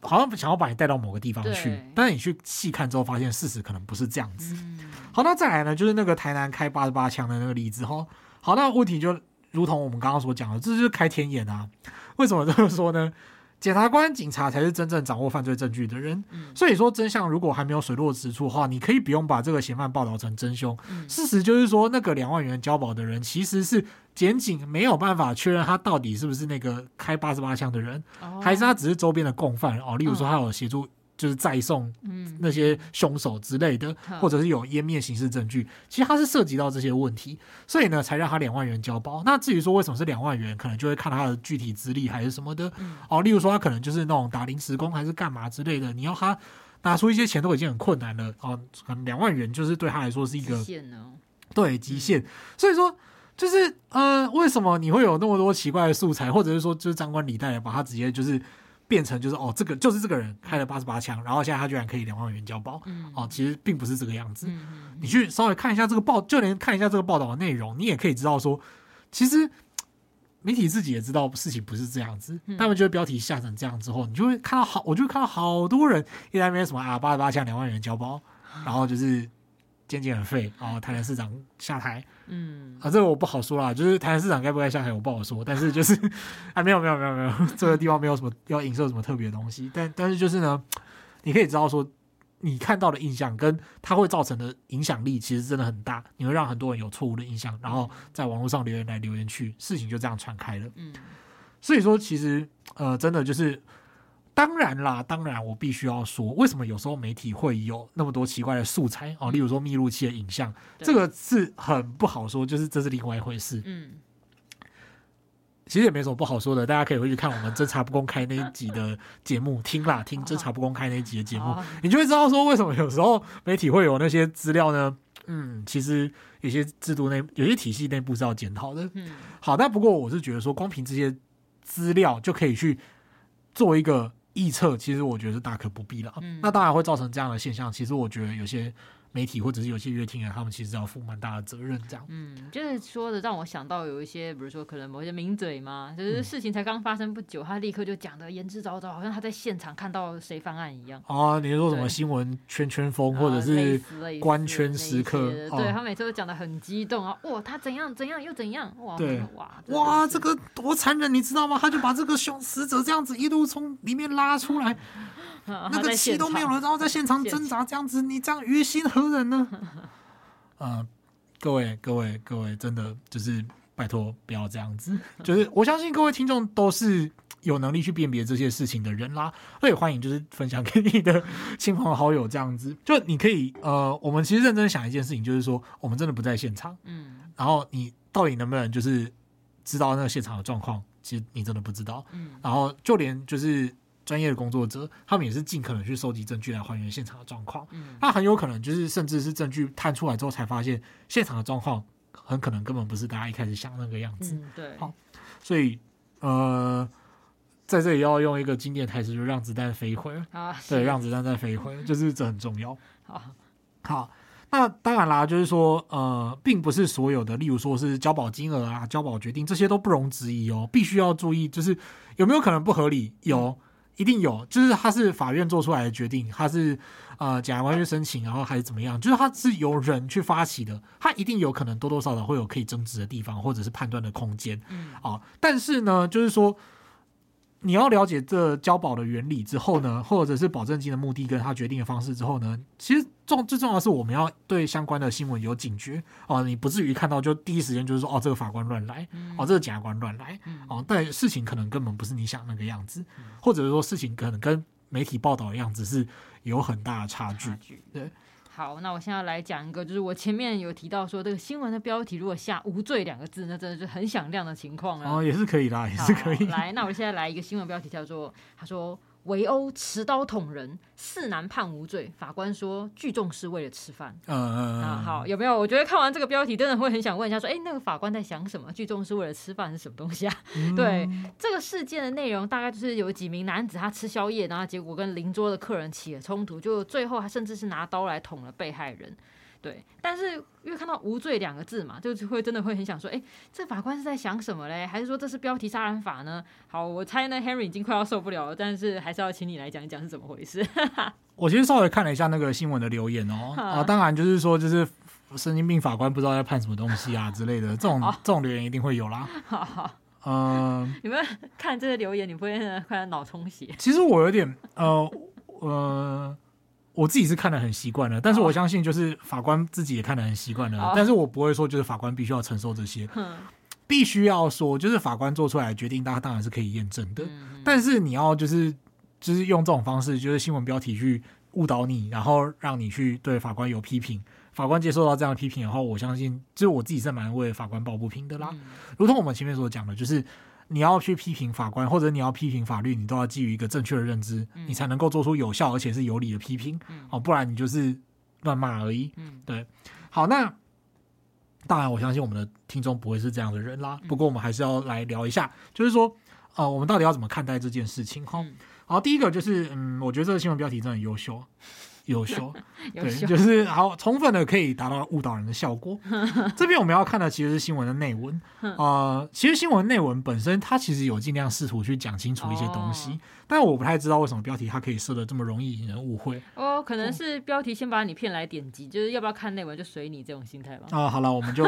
好像想要把你带到某个地方去，但是你去细看之后，发现事实可能不是这样子。嗯、好，那再来呢，就是那个台南开八十八枪的那个例子哈。好，那问题就如同我们刚刚所讲的，这就是开天眼啊。为什么这么说呢？检察官、警察才是真正掌握犯罪证据的人，嗯、所以说真相如果还没有水落石出的话，你可以不用把这个嫌犯报道成真凶。嗯、事实就是说，那个两万元交保的人其实是检警没有办法确认他到底是不是那个开八十八枪的人，哦、还是他只是周边的共犯哦。例如说，他有协助。就是再送那些凶手之类的，嗯、或者是有湮灭刑事证据，其实他是涉及到这些问题，所以呢才让他两万元交保。那至于说为什么是两万元，可能就会看他的具体资历还是什么的。嗯、哦，例如说他可能就是那种打临时工还是干嘛之类的，你要他拿出一些钱都已经很困难了哦，可能两万元就是对他来说是一个极限呢。对，极限。嗯、所以说就是呃，为什么你会有那么多奇怪的素材，或者是说就是张冠李戴的把他直接就是。变成就是哦，这个就是这个人开了八十八枪，然后现在他居然可以两万元交保，嗯、哦，其实并不是这个样子。你去稍微看一下这个报，就连看一下这个报道的内容，你也可以知道说，其实媒体自己也知道事情不是这样子。嗯、他们就会标题下成这样之后，你就会看到好，我就会看到好多人一直在那边什么啊，八十八枪两万元交保，然后就是。渐渐很废啊！台南市长下台，嗯啊，这个我不好说啦，就是台南市长该不该下台，我不好说。但是就是啊，没有没有没有没有，[laughs] 这个地方没有什么要影射什么特别的东西。但但是就是呢，你可以知道说，你看到的印象跟它会造成的影响力，其实真的很大。你会让很多人有错误的印象，然后在网络上留言来留言去，事情就这样传开了。嗯，所以说其实呃，真的就是。当然啦，当然，我必须要说，为什么有时候媒体会有那么多奇怪的素材哦？例如说密录器的影像，这个是很不好说，就是这是另外一回事。嗯，其实也没什么不好说的，大家可以回去看我们侦查不公开那一集的节目，听啦，听 [laughs] 侦查不公开那一集的节目，你就会知道说为什么有时候媒体会有那些资料呢？嗯，其实有些制度内有些体系内部是要检讨的。嗯，好，但不过我是觉得说，光凭这些资料就可以去做一个。臆测其实我觉得是大可不必了，嗯、那当然会造成这样的现象。其实我觉得有些媒体或者是有些乐听人，他们其实要负蛮大的责任，这样。嗯，就是说的让我想到有一些，比如说可能某些名嘴嘛，就是事情才刚发生不久，嗯、他立刻就讲的言之凿凿，好像他在现场看到谁犯案一样。啊，你是说什么新闻圈圈风，或者是官圈时刻？啊、对他每次都讲的很激动啊，哇，他怎样怎样又怎样，哇，对，哇，哇，这个多残忍，你知道吗？他就把这个凶死者这样子一路从里面拉出来。那个气都没有了，然后在 [laughs] 现场挣扎，这样子，你这样于心何忍呢？呃，[laughs] 各位各位各位，真的就是拜托不要这样子。[laughs] 就是我相信各位听众都是有能力去辨别这些事情的人啦，所以欢迎就是分享给你的亲朋好友这样子。就你可以呃，我们其实认真想一件事情，就是说我们真的不在现场，嗯，然后你到底能不能就是知道那个现场的状况？其实你真的不知道，嗯，然后就连就是。专业的工作者，他们也是尽可能去收集证据来还原现场的状况。嗯，那很有可能就是，甚至是证据探出来之后，才发现现场的状况很可能根本不是大家一开始想那个样子。嗯，对。好，所以呃，在这里要用一个经典台词，就是让子弹飞一会儿。[laughs] 啊，对，让子弹再飞一会儿，[laughs] 就是这很重要。好，好，那当然啦，就是说呃，并不是所有的，例如说是交保金额啊、交保决定这些都不容置疑哦，必须要注意，就是有没有可能不合理？有。一定有，就是他是法院做出来的决定，他是呃检察官去申请，然后还是怎么样？就是他是由人去发起的，他一定有可能多多少少会有可以争执的地方，或者是判断的空间。嗯，啊，但是呢，就是说。你要了解这交保的原理之后呢，或者是保证金的目的跟它决定的方式之后呢，其实重最重要的是我们要对相关的新闻有警觉哦，你不至于看到就第一时间就是说哦，这个法官乱来，哦，这个检察官乱来，哦，但事情可能根本不是你想那个样子，或者是说事情可能跟媒体报道的样子是有很大的差距，对。好，那我现在来讲一个，就是我前面有提到说，这个新闻的标题如果下“无罪”两个字，那真的是很响亮的情况了。哦，也是可以啦，也是可以。来，那我现在来一个新闻标题，叫做他说。围殴持刀捅人，四男判无罪。法官说聚众是为了吃饭。嗯嗯嗯。好，有没有？我觉得看完这个标题，真的会很想问一下，说，哎，那个法官在想什么？聚众是为了吃饭是什么东西啊？嗯、对，这个事件的内容大概就是有几名男子他吃宵夜，然后结果跟邻桌的客人起了冲突，就最后他甚至是拿刀来捅了被害人。对，但是因为看到“无罪”两个字嘛，就是会真的会很想说，哎，这法官是在想什么嘞？还是说这是标题杀人法呢？好，我猜呢，Henry 已经快要受不了了，但是还是要请你来讲一讲是怎么回事。[laughs] 我其实稍微看了一下那个新闻的留言哦，啊，当然就是说，就是神经病法官不知道在判什么东西啊之类的，这种、哦、这种留言一定会有啦。好好，嗯、呃，你们看这些留言，你不会快脑充血？其实我有点，呃，呃。我自己是看得很习惯了，但是我相信就是法官自己也看得很习惯了，oh. 但是我不会说就是法官必须要承受这些，oh. 必须要说就是法官做出来的决定，大家当然是可以验证的，嗯、但是你要就是就是用这种方式，就是新闻标题去误导你，然后让你去对法官有批评，法官接受到这样的批评，然后我相信就是我自己是蛮为法官抱不平的啦，嗯、如同我们前面所讲的，就是。你要去批评法官，或者你要批评法律，你都要基于一个正确的认知，嗯、你才能够做出有效而且是有理的批评。嗯、哦，不然你就是乱骂而已。嗯，对。好，那当然，我相信我们的听众不会是这样的人啦。不过，我们还是要来聊一下，嗯、就是说，呃，我们到底要怎么看待这件事情？哈、嗯。好，第一个就是，嗯，我觉得这个新闻标题真的很优秀。优秀，[laughs] 对，就是好充分的可以达到误导人的效果。[laughs] 这边我们要看的其实是新闻的内文，呃，其实新闻内文本身它其实有尽量试图去讲清楚一些东西，哦、但我不太知道为什么标题它可以设的这么容易引人误会。哦，可能是标题先把你骗来点击，就是要不要看内文就随你这种心态吧。啊、呃，好了，我们就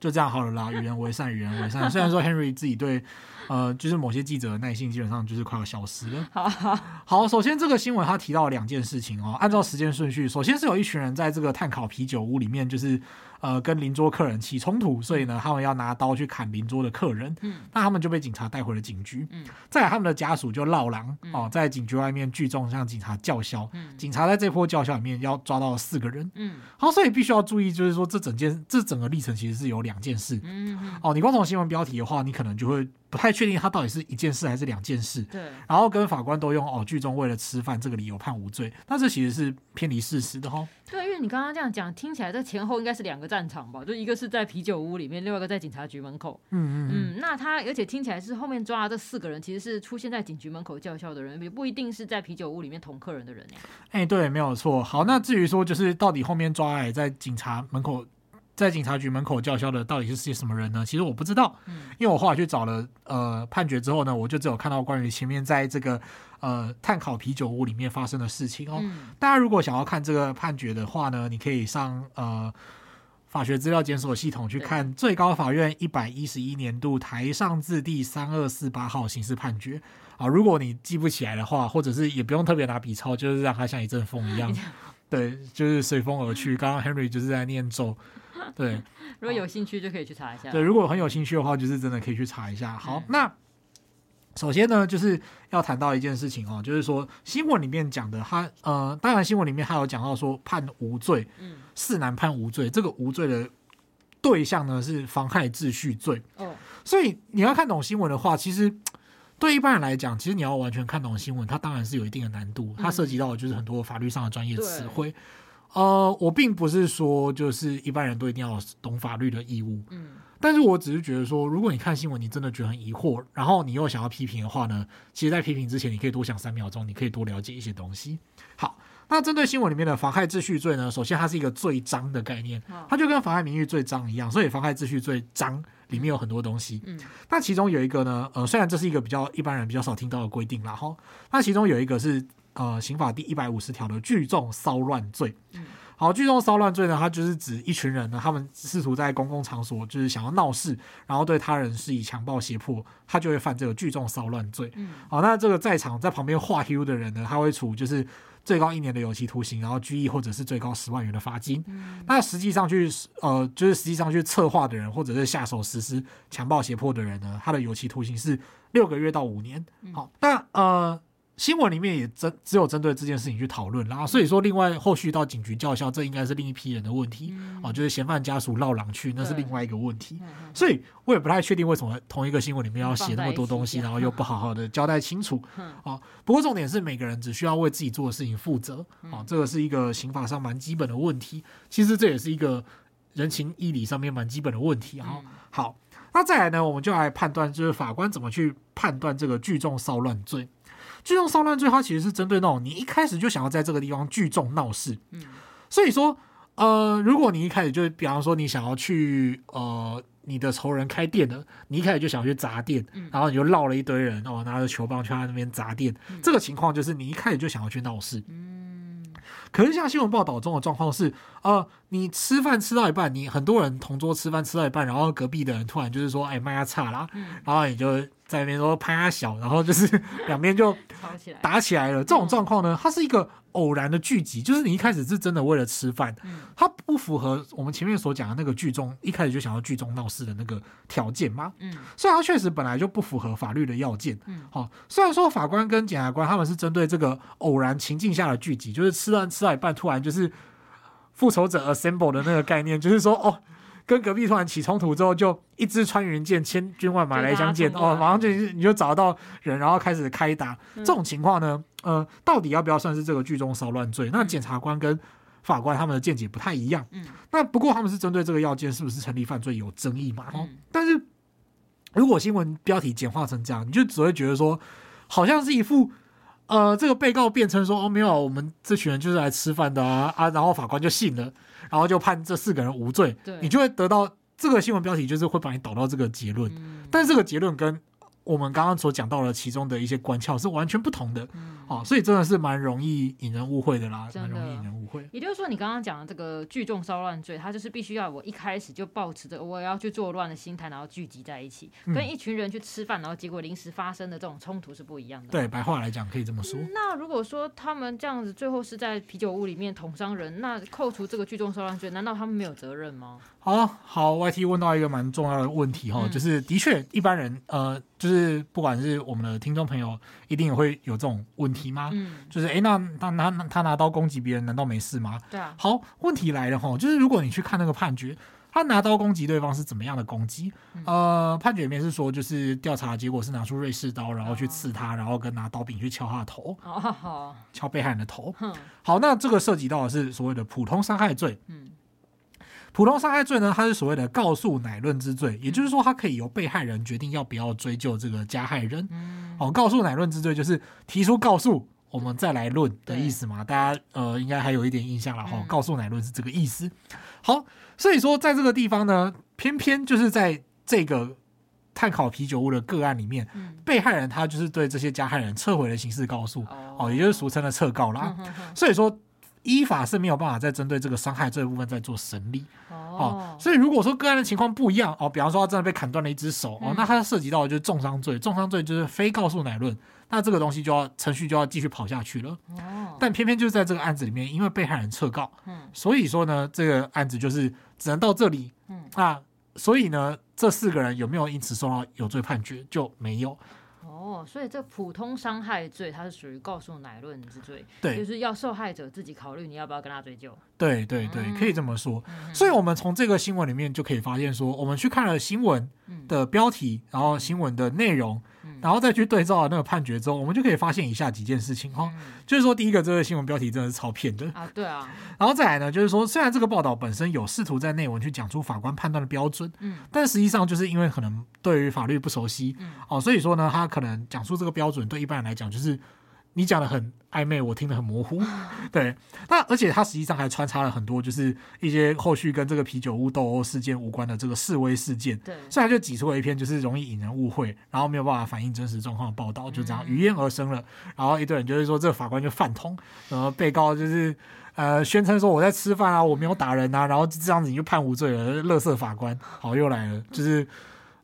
就这样好了啦，与人为善，与人为善。[laughs] 虽然说 Henry 自己对。呃，就是某些记者的耐性基本上就是快要消失了。好，好，好，首先这个新闻他提到了两件事情哦，按照时间顺序，首先是有一群人在这个碳烤啤酒屋里面，就是。呃，跟邻桌客人起冲突，所以呢，他们要拿刀去砍邻桌的客人。嗯，那他们就被警察带回了警局。嗯，再来他们的家属就闹狼哦，在警局外面聚众向警察叫嚣。嗯，警察在这波叫嚣里面要抓到了四个人。嗯，好，所以必须要注意，就是说这整件这整个历程其实是有两件事。嗯哦，你光从新闻标题的话，你可能就会不太确定他到底是一件事还是两件事。对，然后跟法官都用哦，聚众为了吃饭这个理由判无罪，那这其实是偏离事实的哈。对。因为你刚刚这样讲，听起来这前后应该是两个战场吧？就一个是在啤酒屋里面，另外一个在警察局门口。嗯嗯嗯。那他而且听起来是后面抓的这四个人，其实是出现在警局门口叫嚣的人，也不一定是在啤酒屋里面捅客人的人呀。哎、欸，对，没有错。好，那至于说就是到底后面抓来在警察门口。在警察局门口叫嚣的到底是些什么人呢？其实我不知道，因为我后来去找了呃判决之后呢，我就只有看到关于前面在这个呃碳烤啤酒屋里面发生的事情哦。大家如果想要看这个判决的话呢，你可以上呃法学资料检索系统去看最高法院一百一十一年度台上字第三二四八号刑事判决啊。如果你记不起来的话，或者是也不用特别拿笔抄，就是让它像一阵风一样，[laughs] 对，就是随风而去。刚刚 Henry 就是在念咒。对，[laughs] 如果有兴趣就可以去查一下。对，如果很有兴趣的话，就是真的可以去查一下。好，那首先呢，就是要谈到一件事情哦，就是说新闻里面讲的，他呃，当然新闻里面还有讲到说判无罪，嗯，四男判无罪，这个无罪的对象呢是妨害秩序罪。哦，所以你要看懂新闻的话，其实对一般人来讲，其实你要完全看懂新闻，它当然是有一定的难度，它涉及到的就是很多法律上的专业词汇。呃，我并不是说就是一般人都一定要懂法律的义务，嗯，但是我只是觉得说，如果你看新闻，你真的觉得很疑惑，然后你又想要批评的话呢，其实，在批评之前，你可以多想三秒钟，你可以多了解一些东西。好，那针对新闻里面的妨害秩序罪呢，首先它是一个罪章的概念，它就跟妨害名誉罪章一样，所以妨害秩序罪章里面有很多东西，嗯，那其中有一个呢，呃，虽然这是一个比较一般人比较少听到的规定啦，哈，那其中有一个是。呃，刑法第一百五十条的聚众骚乱罪。好，聚众骚乱罪呢，它就是指一群人呢，他们试图在公共场所就是想要闹事，然后对他人施以强暴胁迫，他就会犯这个聚众骚乱罪。好，那这个在场在旁边画 Q 的人呢，他会处就是最高一年的有期徒刑，然后拘役或者是最高十万元的罚金。那实际上去呃，就是实际上去策划的人或者是下手实施强暴胁迫的人呢，他的有期徒刑是六个月到五年。好，那呃。新闻里面也针只有针对这件事情去讨论，然后所以说另外后续到警局叫嚣，这应该是另一批人的问题啊，就是嫌犯家属绕狼去，那是另外一个问题。所以我也不太确定为什么同一个新闻里面要写那么多东西，然后又不好好的交代清楚啊。不过重点是每个人只需要为自己做的事情负责啊，这个是一个刑法上蛮基本的问题。其实这也是一个人情义理上面蛮基本的问题啊。好，那再来呢，我们就来判断，就是法官怎么去判断这个聚众骚乱罪。聚众骚乱罪，它其实是针对那种你一开始就想要在这个地方聚众闹事，嗯，所以说，呃，如果你一开始就，比方说你想要去，呃，你的仇人开店的，你一开始就想要去砸店，然后你就绕了一堆人，哦，拿着球棒去他那边砸店，这个情况就是你一开始就想要去闹事，嗯，可是像新闻报道中的状况是，呃，你吃饭吃到一半，你很多人同桌吃饭吃到一半，然后隔壁的人突然就是说，哎，麦呀差啦，然后你就。在那边说拍他小，然后就是 [laughs] 两边就打起来了。这种状况呢，它是一个偶然的聚集，就是你一开始是真的为了吃饭，它不符合我们前面所讲的那个聚众，一开始就想要聚众闹事的那个条件吗？嗯，所以它确实本来就不符合法律的要件。嗯，好，虽然说法官跟检察官他们是针对这个偶然情境下的聚集，就是吃完吃到一半，突然就是复仇者 assemble 的那个概念，就是说哦。跟隔壁突然起冲突之后，就一支穿云箭，千军万马来相见哦，马上就你就找到人，然后开始开打。嗯、这种情况呢，呃，到底要不要算是这个聚众骚乱罪？那检察官跟法官他们的见解不太一样。嗯，那不过他们是针对这个要件是不是成立犯罪有争议嘛？哦、嗯，但是如果新闻标题简化成这样，你就只会觉得说，好像是一副呃，这个被告辩称说哦，没有，我们这群人就是来吃饭的啊啊，然后法官就信了。然后就判这四个人无罪，对你就会得到这个新闻标题，就是会把你导到这个结论。嗯、但是这个结论跟我们刚刚所讲到了其中的一些关窍是完全不同的，嗯、哦，所以真的是蛮容易引人误会的啦，蛮容易引人误会。也就是说，你刚刚讲的这个聚众骚乱罪，它就是必须要我一开始就抱持着我要去作乱的心态，然后聚集在一起，嗯、跟一群人去吃饭，然后结果临时发生的这种冲突是不一样的。对，白话来讲可以这么说。那如果说他们这样子最后是在啤酒屋里面捅伤人，那扣除这个聚众骚乱罪，难道他们没有责任吗？好好，YT 问到一个蛮重要的问题哈，嗯、就是的确一般人呃，就是不管是我们的听众朋友，一定也会有这种问题吗？嗯，就是哎，那他拿他拿刀攻击别人，难道没事吗？对啊。好，问题来了哈，就是如果你去看那个判决，他拿刀攻击对方是怎么样的攻击？嗯、呃，判决里面是说，就是调查结果是拿出瑞士刀，然后去刺他，然后跟拿刀柄去敲他的头，哦、敲被害人的头。嗯、好，那这个涉及到的是所谓的普通伤害罪。嗯、普通伤害罪呢，它是所谓的告诉乃论之罪，也就是说，它可以由被害人决定要不要追究这个加害人。嗯、哦，告诉乃论之罪就是提出告诉。我们再来论的意思嘛，大家呃应该还有一点印象了哈。告诉乃论是这个意思。好，所以说在这个地方呢，偏偏就是在这个碳烤啤酒屋的个案里面，被害人他就是对这些加害人撤回了刑事告诉，哦，也就是俗称的撤告啦。所以说依法是没有办法再针对这个伤害这部分再做审理。哦，所以如果说个案的情况不一样哦，比方说他真的被砍断了一只手哦，那他涉及到的就是重伤罪，重伤罪就是非告诉乃论。那这个东西就要程序就要继续跑下去了，但偏偏就是在这个案子里面，因为被害人撤告，所以说呢，这个案子就是只能到这里，那所以呢，这四个人有没有因此受到有罪判决就没有。哦，所以这普通伤害罪它是属于告诉乃论之罪，对，就是要受害者自己考虑你要不要跟他追究。对对对，可以这么说。所以我们从这个新闻里面就可以发现说，我们去看了新闻的标题，然后新闻的内容。然后再去对照那个判决之后，我们就可以发现以下几件事情哈，就是说第一个，这个新闻标题真的是超骗的啊，对啊。[laughs] 然后再来呢，就是说虽然这个报道本身有试图在内文去讲出法官判断的标准，嗯，但实际上就是因为可能对于法律不熟悉，嗯，哦，所以说呢，他可能讲出这个标准对一般人来讲就是。你讲的很暧昧，我听得很模糊。[laughs] 对，那而且他实际上还穿插了很多，就是一些后续跟这个啤酒屋斗殴事件无关的这个示威事件。对，所以他就挤出了一篇就是容易引人误会，然后没有办法反映真实状况的报道，就这样于焉而生了。然后一堆人就是说，这个法官就犯通，然后被告就是呃宣称说我在吃饭啊，我没有打人啊，然后这样子你就判无罪了。乐色法官，好又来了，就是。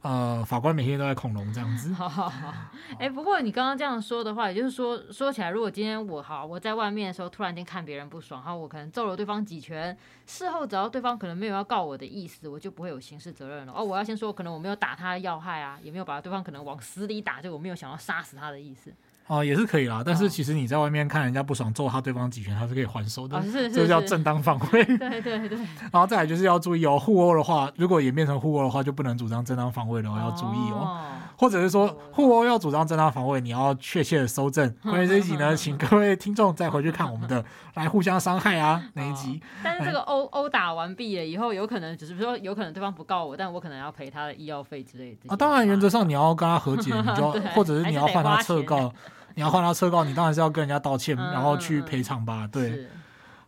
呃，法官每天都在恐龙这样子。[laughs] 好好好，哎、不过你刚刚这样说的话，也就是说，说起来，如果今天我好我在外面的时候，突然间看别人不爽，好我可能揍了对方几拳，事后只要对方可能没有要告我的意思，我就不会有刑事责任了。哦，我要先说，可能我没有打他要害啊，也没有把对方可能往死里打，就我没有想要杀死他的意思。哦，也是可以啦，但是其实你在外面看人家不爽，揍他对方几拳，他是可以还手的，这个叫正当防卫。[laughs] 对对对。[laughs] 然后再来就是要注意哦，互殴的话，如果演变成互殴的话，就不能主张正当防卫了，要注意哦。或者是说互殴要主张正当防卫，你要确切的搜证。关于这一集呢，请各位听众再回去看我们的来互相伤害啊 [laughs] 那一集。但是这个殴殴打完毕了以后，有可能只是说有可能对方不告我，但我可能要赔他的医药费之类的。啊，当然原则上你要跟他和解，你就 [laughs] 要或者是你要换他撤告。[laughs] 你要换他撤告，你当然是要跟人家道歉，然后去赔偿吧。对，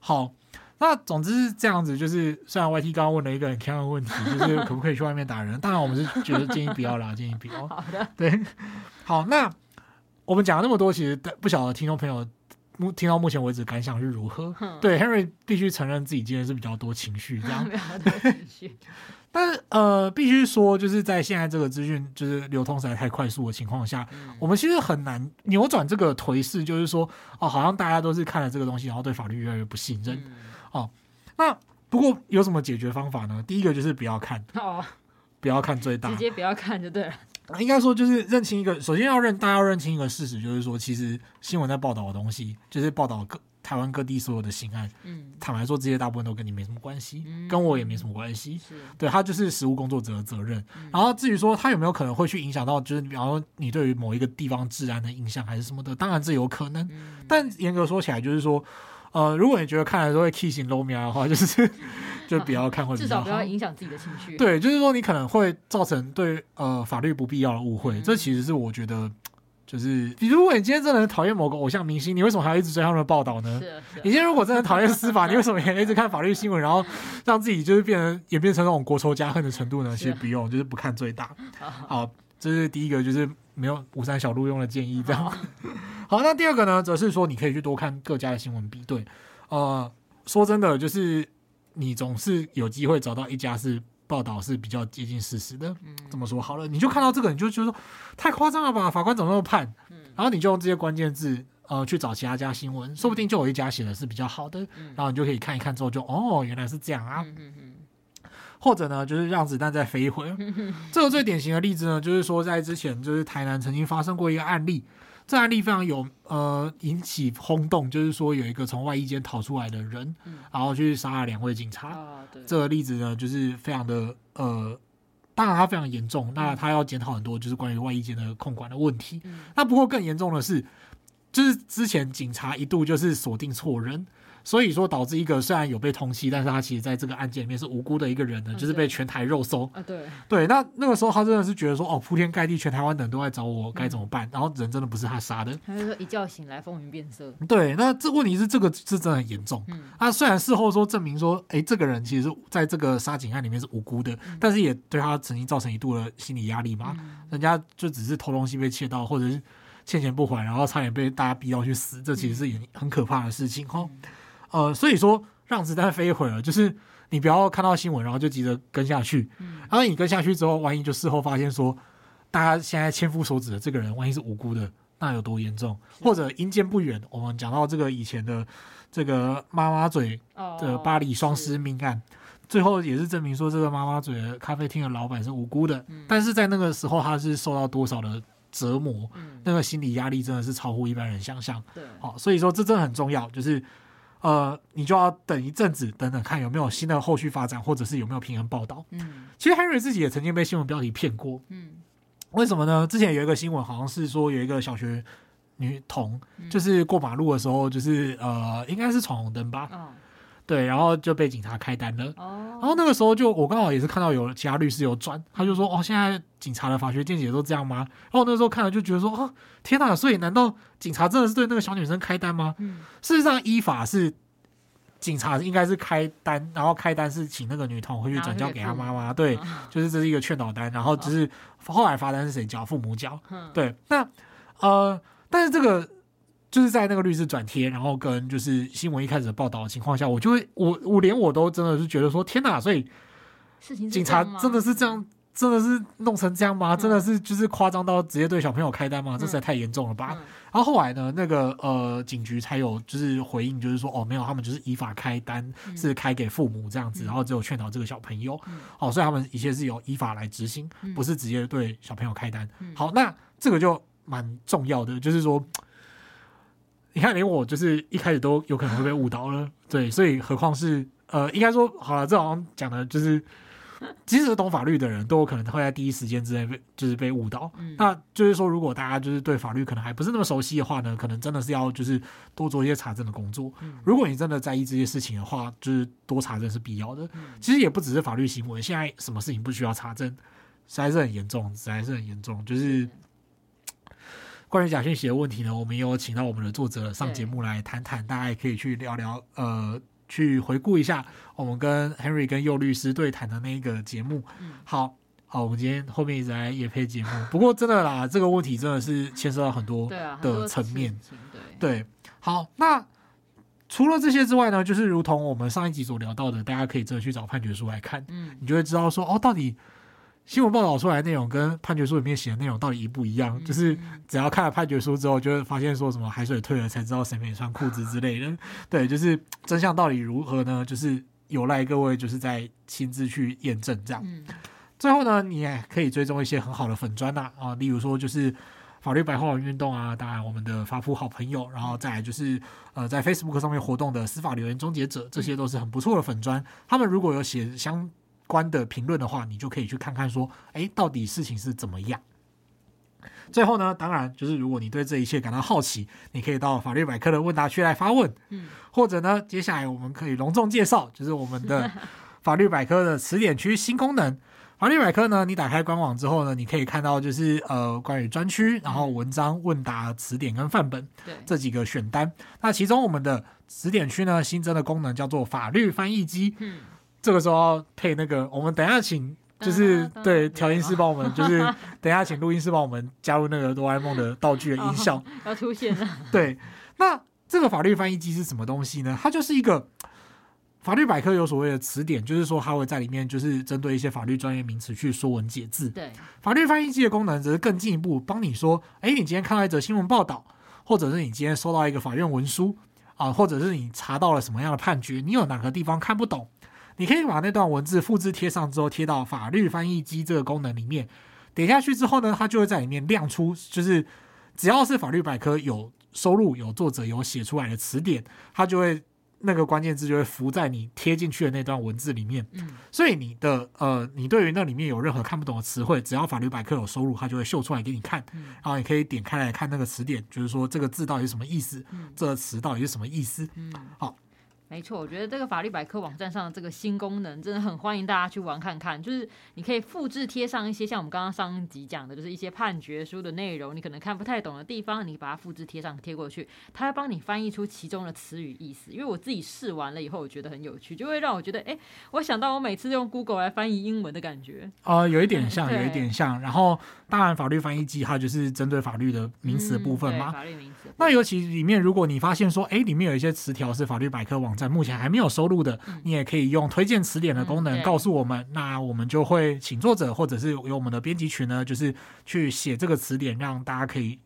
好，那总之是这样子。就是虽然 YT 刚刚问了一个很坑的问题，就是 [laughs] 可不可以去外面打人？当然，我们是觉得建议不要啦，建议不要。好的，对，好，那我们讲了那么多，其实不晓得听众朋友目听到目前为止感想是如何？嗯、对，Henry 必须承认自己今天是比较多情绪，这样。[laughs] [laughs] 但是呃，必须说，就是在现在这个资讯就是流通实在太快速的情况下，嗯、我们其实很难扭转这个颓势。就是说，哦，好像大家都是看了这个东西，然后对法律越来越不信任。嗯、哦，那不过有什么解决方法呢？第一个就是不要看，哦，不要看最大，直接不要看就对了。应该说就是认清一个，首先要认大家要认清一个事实，就是说，其实新闻在报道的东西，就是报道各。台湾各地所有的刑案，嗯，坦白说，这些大部分都跟你没什么关系，嗯、跟我也没什么关系。是对，他就是实务工作者的责任。嗯、然后至于说他有没有可能会去影响到，就是比方说你对于某一个地方治安的印象还是什么的，当然这有可能。嗯、但严格说起来，就是说，呃，如果你觉得看了都会起心撸命的话，就是 [laughs] 就不要看会比较好，至少不要影响自己的情绪。对，就是说你可能会造成对呃法律不必要的误会，嗯、这其实是我觉得。就是，比如，果你今天真的很讨厌某个偶像明星，你为什么还要一直追他们的报道呢？是是，你今天如果真的讨厌司法，你为什么也一直看法律新闻，然后让自己就是变成演变成那种国仇家恨的程度呢？其实不用，就是不看最大。[laughs] 好，这是第一个，就是没有五三小路用的建议。这样。[laughs] 好，那第二个呢，则是说你可以去多看各家的新闻比对。呃，说真的，就是你总是有机会找到一家是。报道是比较接近事实的，这么说好了，你就看到这个，你就觉得说太夸张了吧？法官怎么那么判？然后你就用这些关键字，呃，去找其他家新闻，说不定就有一家写的是比较好的，然后你就可以看一看之后就哦，原来是这样啊。或者呢，就是让子弹再飞一回。[laughs] 这个最典型的例子呢，就是说在之前就是台南曾经发生过一个案例，这案例非常有呃引起轰动，就是说有一个从外衣间逃出来的人，嗯、然后去杀了两位警察。哦、这个例子呢，就是非常的呃，当然它非常严重，那他要检讨很多，就是关于外衣间的控管的问题。嗯、那不过更严重的是，就是之前警察一度就是锁定错人。所以说导致一个虽然有被通缉，但是他其实在这个案件里面是无辜的一个人呢，就是被全台肉搜啊。对对，那那个时候他真的是觉得说，哦，铺天盖地，全台湾的人都在找我，该怎么办？然后人真的不是他杀的。他就说一觉醒来风云变色。对，那这问题是这个是真的很严重。嗯，他虽然事后说证明说，哎，这个人其实在这个杀警案里面是无辜的，但是也对他曾经造成一度的心理压力嘛。人家就只是偷东西被窃到，或者是欠钱不还，然后差点被大家逼到去死，这其实是很可怕的事情哈。呃，所以说让子弹飞一会儿了，就是你不要看到新闻，然后就急着跟下去。嗯，然后你跟下去之后，万一就事后发现说，大家现在千夫所指的这个人，万一是无辜的，那有多严重？或者阴间不远，我们讲到这个以前的这个妈妈嘴的巴黎双尸命案，最后也是证明说这个妈妈嘴的咖啡厅的老板是无辜的。但是在那个时候，他是受到多少的折磨？那个心理压力真的是超乎一般人想象。对，好，所以说这真的很重要，就是。呃，你就要等一阵子，等等看有没有新的后续发展，或者是有没有平衡报道。嗯，其实 Henry 自己也曾经被新闻标题骗过。嗯，为什么呢？之前有一个新闻，好像是说有一个小学女童，就是过马路的时候，就是呃，应该是闯红灯吧。哦对，然后就被警察开单了。哦，然后那个时候就我刚好也是看到有其他律师有转，他就说：“哦，现在警察的法学见解都这样吗？”然后那时候看了就觉得说：“啊，天哪！所以难道警察真的是对那个小女生开单吗？”嗯，事实上依法是警察应该是开单，然后开单是请那个女童回去转交给她妈妈。对，就是这是一个劝导单，然后只是后来罚单是谁交？父母交。对，那呃，但是这个。就是在那个律师转贴，然后跟就是新闻一开始的报道的情况下，我就会我我连我都真的是觉得说天哪，所以警察真的是这样，真的是弄成这样吗？真的是就是夸张到直接对小朋友开单吗？这实在太严重了吧！然后后来呢，那个呃警局才有就是回应，就是说哦没有，他们就是依法开单，是开给父母这样子，然后只有劝导这个小朋友，哦，所以他们一切是由依法来执行，不是直接对小朋友开单。好，那这个就蛮重要的，就是说。你看，连我就是一开始都有可能会被误导了，对，所以何况是呃，应该说好了，这好像讲的就是，即使懂法律的人都有可能会在第一时间之内被就是被误导。嗯、那就是说，如果大家就是对法律可能还不是那么熟悉的话呢，可能真的是要就是多做一些查证的工作。嗯、如果你真的在意这些事情的话，就是多查证是必要的。嗯、其实也不只是法律行为，现在什么事情不需要查证，实在是很严重，实在是很严重，就是。关于假讯息的问题呢，我们也有请到我们的作者上节目来谈谈，大家也可以去聊聊，呃，去回顾一下我们跟 Henry 跟佑律师对谈的那一个节目。嗯、好好，我们今天后面一直在也配节目，不过真的啦，这个问题真的是牵涉到很多的层面。对，好，那除了这些之外呢，就是如同我们上一集所聊到的，大家可以真的去找判决书来看，嗯，你就会知道说，哦，到底。新闻报道出来的内容跟判决书里面写的内容到底一不一样？就是只要看了判决书之后，就会发现说什么海水退了才知道谁没穿裤子之类的。[laughs] 对，就是真相到底如何呢？就是有赖各位就是在亲自去验证这样。最后呢，你也可以追踪一些很好的粉专呐啊，例如说就是法律白话文运动啊，当然我们的法普好朋友，然后再来就是呃在 Facebook 上面活动的司法留言终结者，这些都是很不错的粉专。他们如果有写相关的评论的话，你就可以去看看说，哎，到底事情是怎么样？最后呢，当然就是如果你对这一切感到好奇，你可以到法律百科的问答区来发问，嗯，或者呢，接下来我们可以隆重介绍，就是我们的法律百科的词典区新功能。法律百科呢，你打开官网之后呢，你可以看到就是呃关于专区，然后文章、问答、词典跟范本，对这几个选单。那其中我们的词典区呢，新增的功能叫做法律翻译机，嗯。这个时候要配那个，我们等一下请，就是对调音师帮我们，就是 [laughs] 等一下请录音师帮我们加入那个哆啦 A 梦的道具的音效要出现了。[laughs] 对，那这个法律翻译机是什么东西呢？它就是一个法律百科有所谓的词典，就是说它会在里面就是针对一些法律专业名词去说文解字。对，法律翻译机的功能则是更进一步，帮你说，哎，你今天看到一则新闻报道，或者是你今天收到一个法院文书啊，或者是你查到了什么样的判决，你有哪个地方看不懂？你可以把那段文字复制贴上之后，贴到法律翻译机这个功能里面，点下去之后呢，它就会在里面亮出，就是只要是法律百科有收录、有作者有写出来的词典，它就会。那个关键字就会浮在你贴进去的那段文字里面，嗯，所以你的呃，你对于那里面有任何看不懂的词汇，只要法律百科有收录，它就会秀出来给你看，嗯，然后你可以点开来看那个词典，就是说这个字到底是什么意思，嗯，这个词到底是什么意思，嗯，好。没错，我觉得这个法律百科网站上的这个新功能真的很欢迎大家去玩看看。就是你可以复制贴上一些像我们刚刚上一集讲的，就是一些判决书的内容，你可能看不太懂的地方，你把它复制贴上贴过去，它会帮你翻译出其中的词语意思。因为我自己试完了以后，我觉得很有趣，就会让我觉得，哎，我想到我每次用 Google 来翻译英文的感觉。呃，有一点像，[laughs] 有一点像。然后，当然，法律翻译机它就是针对法律的名词的部分嘛。法律名词。那尤其里面，如果你发现说，哎，里面有一些词条是法律百科网站目前还没有。收录的，你也可以用推荐词典的功能告诉我们，嗯、那我们就会请作者或者是有我们的编辑群呢，就是去写这个词典，让大家可以。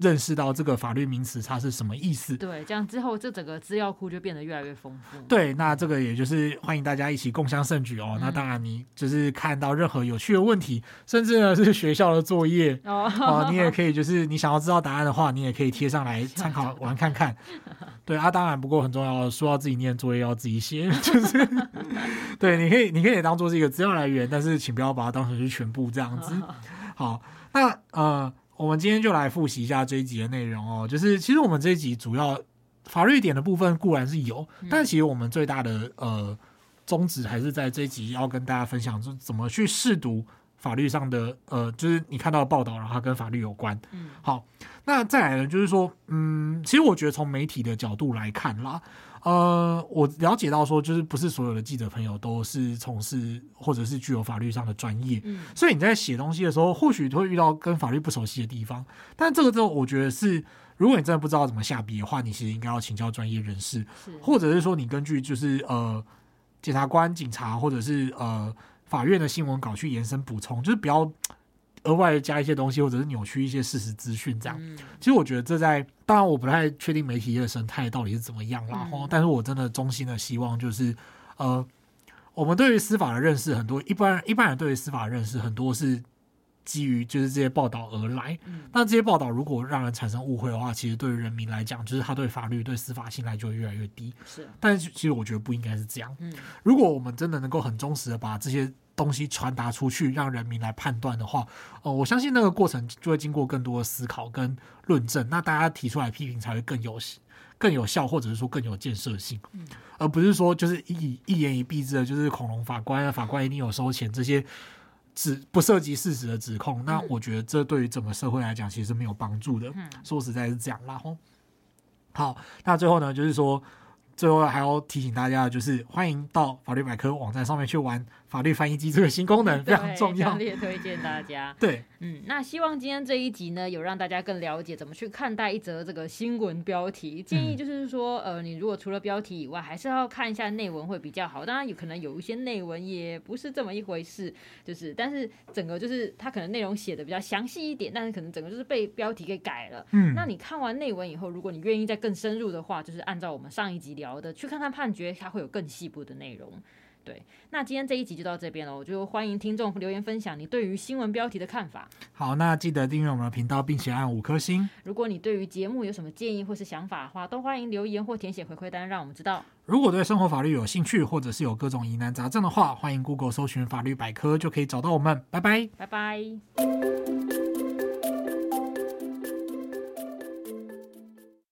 认识到这个法律名词它是什么意思？对，这样之后这整个资料库就变得越来越丰富。对，那这个也就是欢迎大家一起共襄盛举哦。嗯、那当然，你就是看到任何有趣的问题，甚至呢是学校的作业 [laughs] 哦，哦，你也可以就是你想要知道答案的话，你也可以贴上来参考 [laughs] 玩看看。对啊，当然不过很重要，说要自己念作业要自己写，[laughs] 就是对，你可以你可以当做是一个资料来源，但是请不要把它当成是全部这样子。好，那呃。我们今天就来复习一下这一集的内容哦，就是其实我们这一集主要法律点的部分固然是有，但其实我们最大的呃宗旨还是在这一集要跟大家分享，就怎么去试读法律上的呃，就是你看到的报道，然后它跟法律有关。嗯，好，那再来呢，就是说，嗯，其实我觉得从媒体的角度来看啦。呃，我了解到说，就是不是所有的记者朋友都是从事或者是具有法律上的专业，嗯，所以你在写东西的时候，或许会遇到跟法律不熟悉的地方。但这个之后，我觉得是，如果你真的不知道怎么下笔的话，你其实应该要请教专业人士，或者是说你根据就是呃检察官、警察或者是呃法院的新闻稿去延伸补充，就是不要。额外加一些东西，或者是扭曲一些事实资讯，这样。嗯、其实我觉得这在，当然我不太确定媒体业的生态到底是怎么样，然后、嗯，但是我真的衷心的希望就是，呃，我们对于司法的认识很多，一般一般人对于司法的认识很多是基于就是这些报道而来。嗯、那这些报道如果让人产生误会的话，其实对于人民来讲，就是他对法律对司法信赖就会越来越低。是，但是其实我觉得不应该是这样。嗯，如果我们真的能够很忠实的把这些。东西传达出去，让人民来判断的话，哦，我相信那个过程就会经过更多的思考跟论证，那大家提出来批评才会更有更有效，或者是说更有建设性，嗯，而不是说就是一一言以蔽之的，就是恐龙法官啊，法官一定有收钱这些指不涉及事实的指控。那我觉得这对于整个社会来讲其实是没有帮助的。说实在是这样，然后好，那最后呢，就是说。最后还要提醒大家，就是欢迎到法律百科网站上面去玩法律翻译机这个新功能，[laughs] 非常重要，强烈推荐大家。对，嗯，那希望今天这一集呢，有让大家更了解怎么去看待一则这个新闻标题。建议就是说，呃，你如果除了标题以外，还是要看一下内文会比较好。当然，有可能有一些内文也不是这么一回事，就是，但是整个就是它可能内容写的比较详细一点，但是可能整个就是被标题给改了。嗯，那你看完内文以后，如果你愿意再更深入的话，就是按照我们上一集聊。的，去看看判决，它会有更细部的内容。对，那今天这一集就到这边了，我就欢迎听众留言分享你对于新闻标题的看法。好，那记得订阅我们的频道，并且按五颗星。如果你对于节目有什么建议或是想法的话，都欢迎留言或填写回馈单，让我们知道。如果对生活法律有兴趣，或者是有各种疑难杂症的话，欢迎 Google 搜寻法律百科，就可以找到我们。拜拜，拜拜。